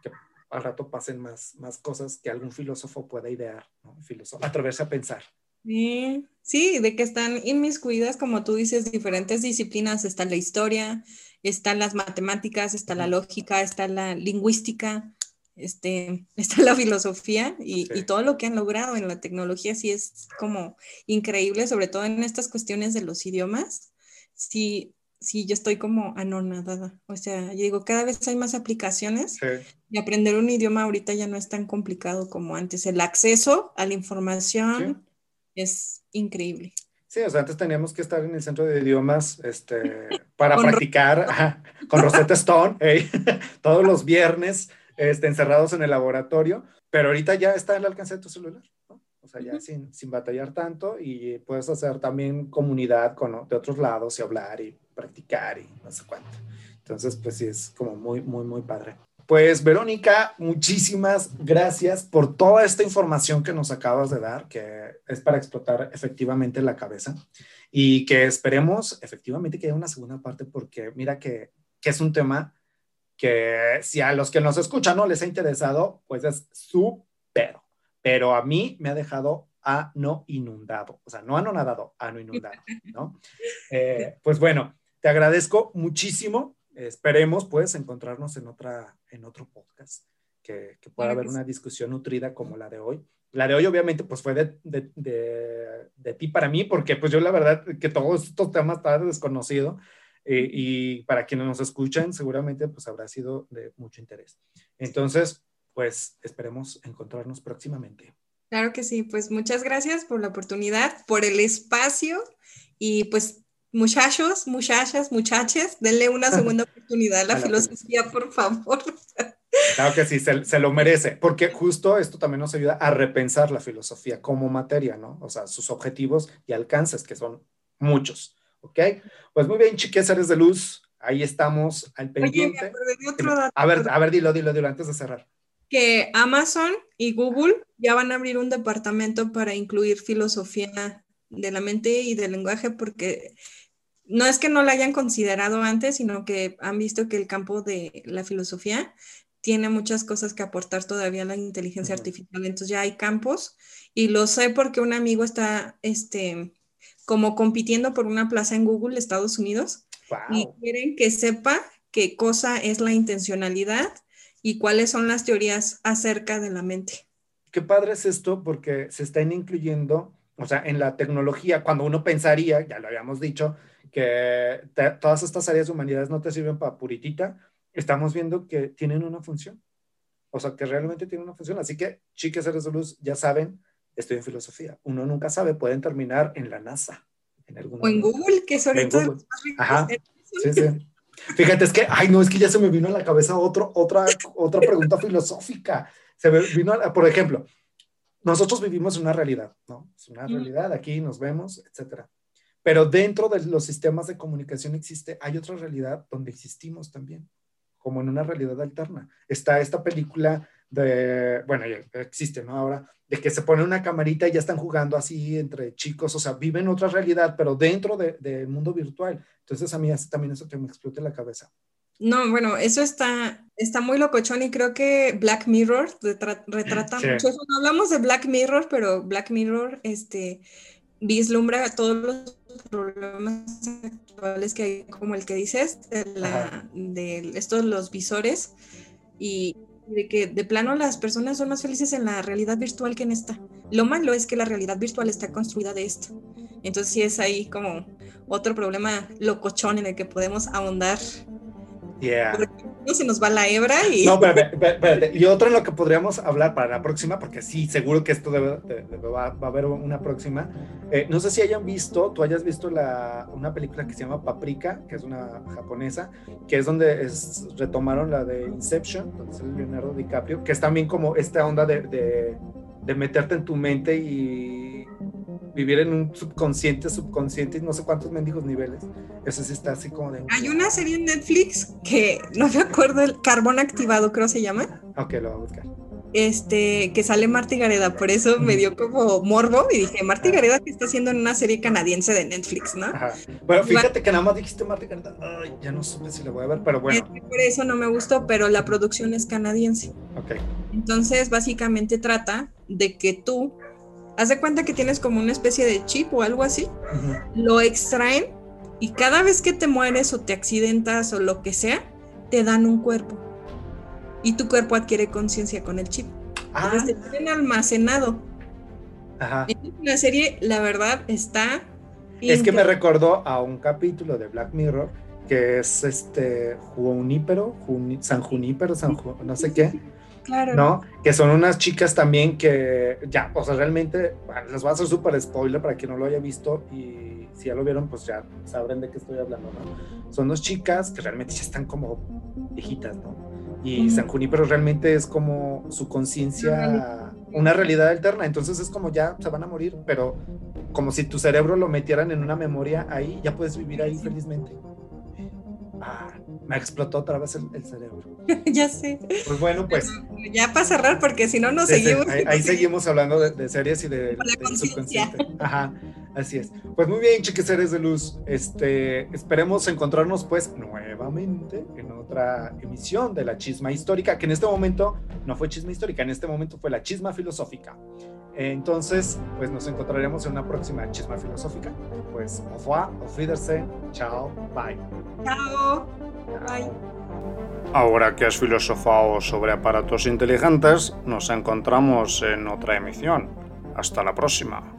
S2: que al rato pasen más, más cosas que algún filósofo pueda idear, ¿no? Filósofo, atreverse a pensar.
S4: Sí, sí, de que están inmiscuidas, como tú dices, diferentes disciplinas. Está la historia, están las matemáticas, está la lógica, está la lingüística, este, *laughs* está la filosofía y,
S2: Sí.
S4: y todo lo que han logrado en la tecnología sí es como increíble, sobre todo en estas cuestiones de los idiomas. Sí, sí, yo estoy como anonadada. O sea, yo digo, cada vez hay más aplicaciones
S2: Sí.
S4: y aprender un idioma ahorita ya no es tan complicado como antes. El acceso a la información es increíble.
S2: Sí, o sea, antes teníamos que estar en el centro de idiomas este, *laughs* para
S4: Con
S2: practicar ajá, con Rosetta Stone *laughs* todos los viernes este, encerrados en el laboratorio, pero ahorita ya está al alcance de tu celular, ¿no? O sea, ya
S4: Ujú.
S2: sin, sin batallar tanto y puedes hacer también comunidad con, de otros lados y hablar y practicar y no sé cuánto. Entonces, pues sí, es como muy, muy, muy padre. Pues Verónica, muchísimas gracias por toda esta información que nos acabas de dar, que es para explotar efectivamente la cabeza y que esperemos efectivamente que haya una segunda parte porque mira que, que es un tema que si a los que nos escuchan no les ha interesado, pues es súper, pero a mí me ha dejado a no inundado, o sea, no anonadado, a no inundado, *laughs* ¿no? Eh, pues bueno, te agradezco muchísimo. Esperemos, pues, encontrarnos en, otra, en otro podcast, que, que pueda haber una discusión nutrida como la de hoy. La de hoy, obviamente, pues fue de, de, de, de ti para mí, porque pues yo la verdad que todos estos temas estaban desconocidos eh, y para quienes nos escuchan, seguramente pues habrá sido de mucho interés. Entonces, pues esperemos encontrarnos próximamente.
S4: Claro que sí, pues muchas gracias por la oportunidad, por el espacio y pues muchachos, muchachas, muchachas, denle una segunda *laughs* oportunidad a la
S2: A la
S4: filosofía, por favor.
S2: Claro que sí, se, se, lo merece, porque justo esto también nos ayuda a repensar la filosofía como materia, ¿no? O sea, sus objetivos y alcances, que son muchos, ¿ok? Pues muy bien, chiques, seres de luz, ahí estamos al pendiente.
S4: Oye, me acordé de otro dato.
S2: A ver, a ver, dilo, dilo, dilo, antes de cerrar.
S4: Que Amazon y Google ya van a abrir un departamento para incluir filosofía de la mente y del lenguaje, porque no es que no la hayan considerado antes, sino que han visto que el campo de la filosofía tiene muchas cosas que aportar todavía a la inteligencia uh -huh. artificial. Entonces ya hay campos y lo sé porque un amigo está este, como compitiendo por una plaza en Google, Estados Unidos. y quieren que sepa qué cosa es la intencionalidad y cuáles son las teorías acerca de la mente.
S2: Qué padre es esto porque se están incluyendo, o sea, en la tecnología, cuando uno pensaría, ya lo habíamos dicho, que todas estas áreas de humanidades no te sirven para puritita, estamos viendo que tienen una función. O sea, que realmente tienen una función. Así que, chicas seres de luz, ya saben, estoy en filosofía. Uno nunca sabe, pueden terminar en la NASA.
S4: En algún o en Google, que son
S2: más ricos. Ajá. Sí, sí. Fíjate, es que, ay, no, es que ya se me vino a la cabeza otro, otra, otra pregunta filosófica. Se me vino, a, por ejemplo, nosotros vivimos una realidad, ¿no? Es una realidad, aquí nos vemos, etcétera. Pero dentro de los sistemas de comunicación existe, hay otra realidad donde existimos también, como en una realidad alterna. Está esta película de, bueno, existe, ¿no? Ahora, de que se pone una camarita y ya están jugando así entre chicos, o sea, viven otra realidad, pero dentro del mundo virtual. Entonces a mí también eso que me explote la cabeza.
S4: No, bueno, eso está, está muy locochón y creo que Black Mirror retrata mucho eso. No hablamos de Black Mirror, pero Black Mirror este, vislumbra todos los problemas actuales que hay, como el que dices, de, la, de estos los visores y de que de plano las personas son más felices en la realidad virtual que en esta. Lo malo es que la realidad virtual está construida de esto. Entonces sí es ahí como otro problema locochón en el que podemos ahondar
S2: Yeah.
S4: No se nos va la hebra y...
S2: No, espérate, *laughs* espérate. Y otro en lo que podríamos hablar para la próxima, porque sí, seguro que esto debe, va, a haber una próxima. Eh, no sé si hayan visto, tú hayas visto la, una película que se llama Paprika, que es una japonesa, que es donde es, retomaron la de Inception, donde es el Leonardo DiCaprio, que es también como esta onda de, de, de meterte en tu mente y vivir en un subconsciente, subconsciente, y no sé cuántos mendigos niveles. Eso sí está así como de...
S4: Hay una serie en Netflix que no me acuerdo, el Carbón Activado creo se llama.
S2: Ok, lo voy a buscar.
S4: Este, que sale Marty Gareda, por eso me dio como morbo y dije, Marty Gareda que está haciendo en una serie canadiense de Netflix, ¿no? Ajá.
S2: Bueno, fíjate que nada más dijiste Marty Gareda, Ay, ya no supe si lo voy a ver, pero bueno.
S4: Por eso no me gustó, pero la producción es canadiense.
S2: Ok.
S4: Entonces, básicamente trata de que tú haz de cuenta que tienes como una especie de chip o algo así, lo extraen y cada vez que te mueres o te accidentas o lo que sea, te dan un cuerpo. Y tu cuerpo adquiere conciencia con el chip. Ah. Entonces te tienen almacenado.
S2: Ajá.
S4: La serie, la verdad, está...
S2: Es que me recordó a un capítulo de Black Mirror que es este Junípero, San Junípero, San no sé qué
S4: Claro.
S2: ¿No? Que son unas chicas también que ya, o sea, realmente les voy a hacer súper spoiler para quien no lo haya visto y si ya lo vieron, pues ya sabrán de qué estoy hablando, ¿no? Son dos chicas que realmente ya están como viejitas, ¿no? Y San Junípero realmente es como su conciencia, una realidad alterna, entonces es como ya se van a morir, pero como si tu cerebro lo metieran en una memoria ahí, ya puedes vivir ahí felizmente. Ah, me explotó otra vez el, cerebro.
S4: Ya sé.
S2: Pues bueno, pues.
S4: Ya para cerrar, porque si no, no seguimos.
S2: Ahí, seguimos hablando de, series y de, subconsciente. Ajá, así es. Pues muy bien, chiques seres de luz. Este, esperemos encontrarnos, pues, nuevamente en otra emisión de la chisma histórica, que en este momento no fue chisma histórica, en este momento fue la chisma filosófica. Entonces, pues nos encontraremos en una próxima chisma filosófica. Pues, au revoir, auf Wiedersehen, chao, bye.
S4: Chao. Bye.
S1: Ahora que has filosofado sobre aparatos inteligentes, nos encontramos en otra emisión. Hasta la próxima.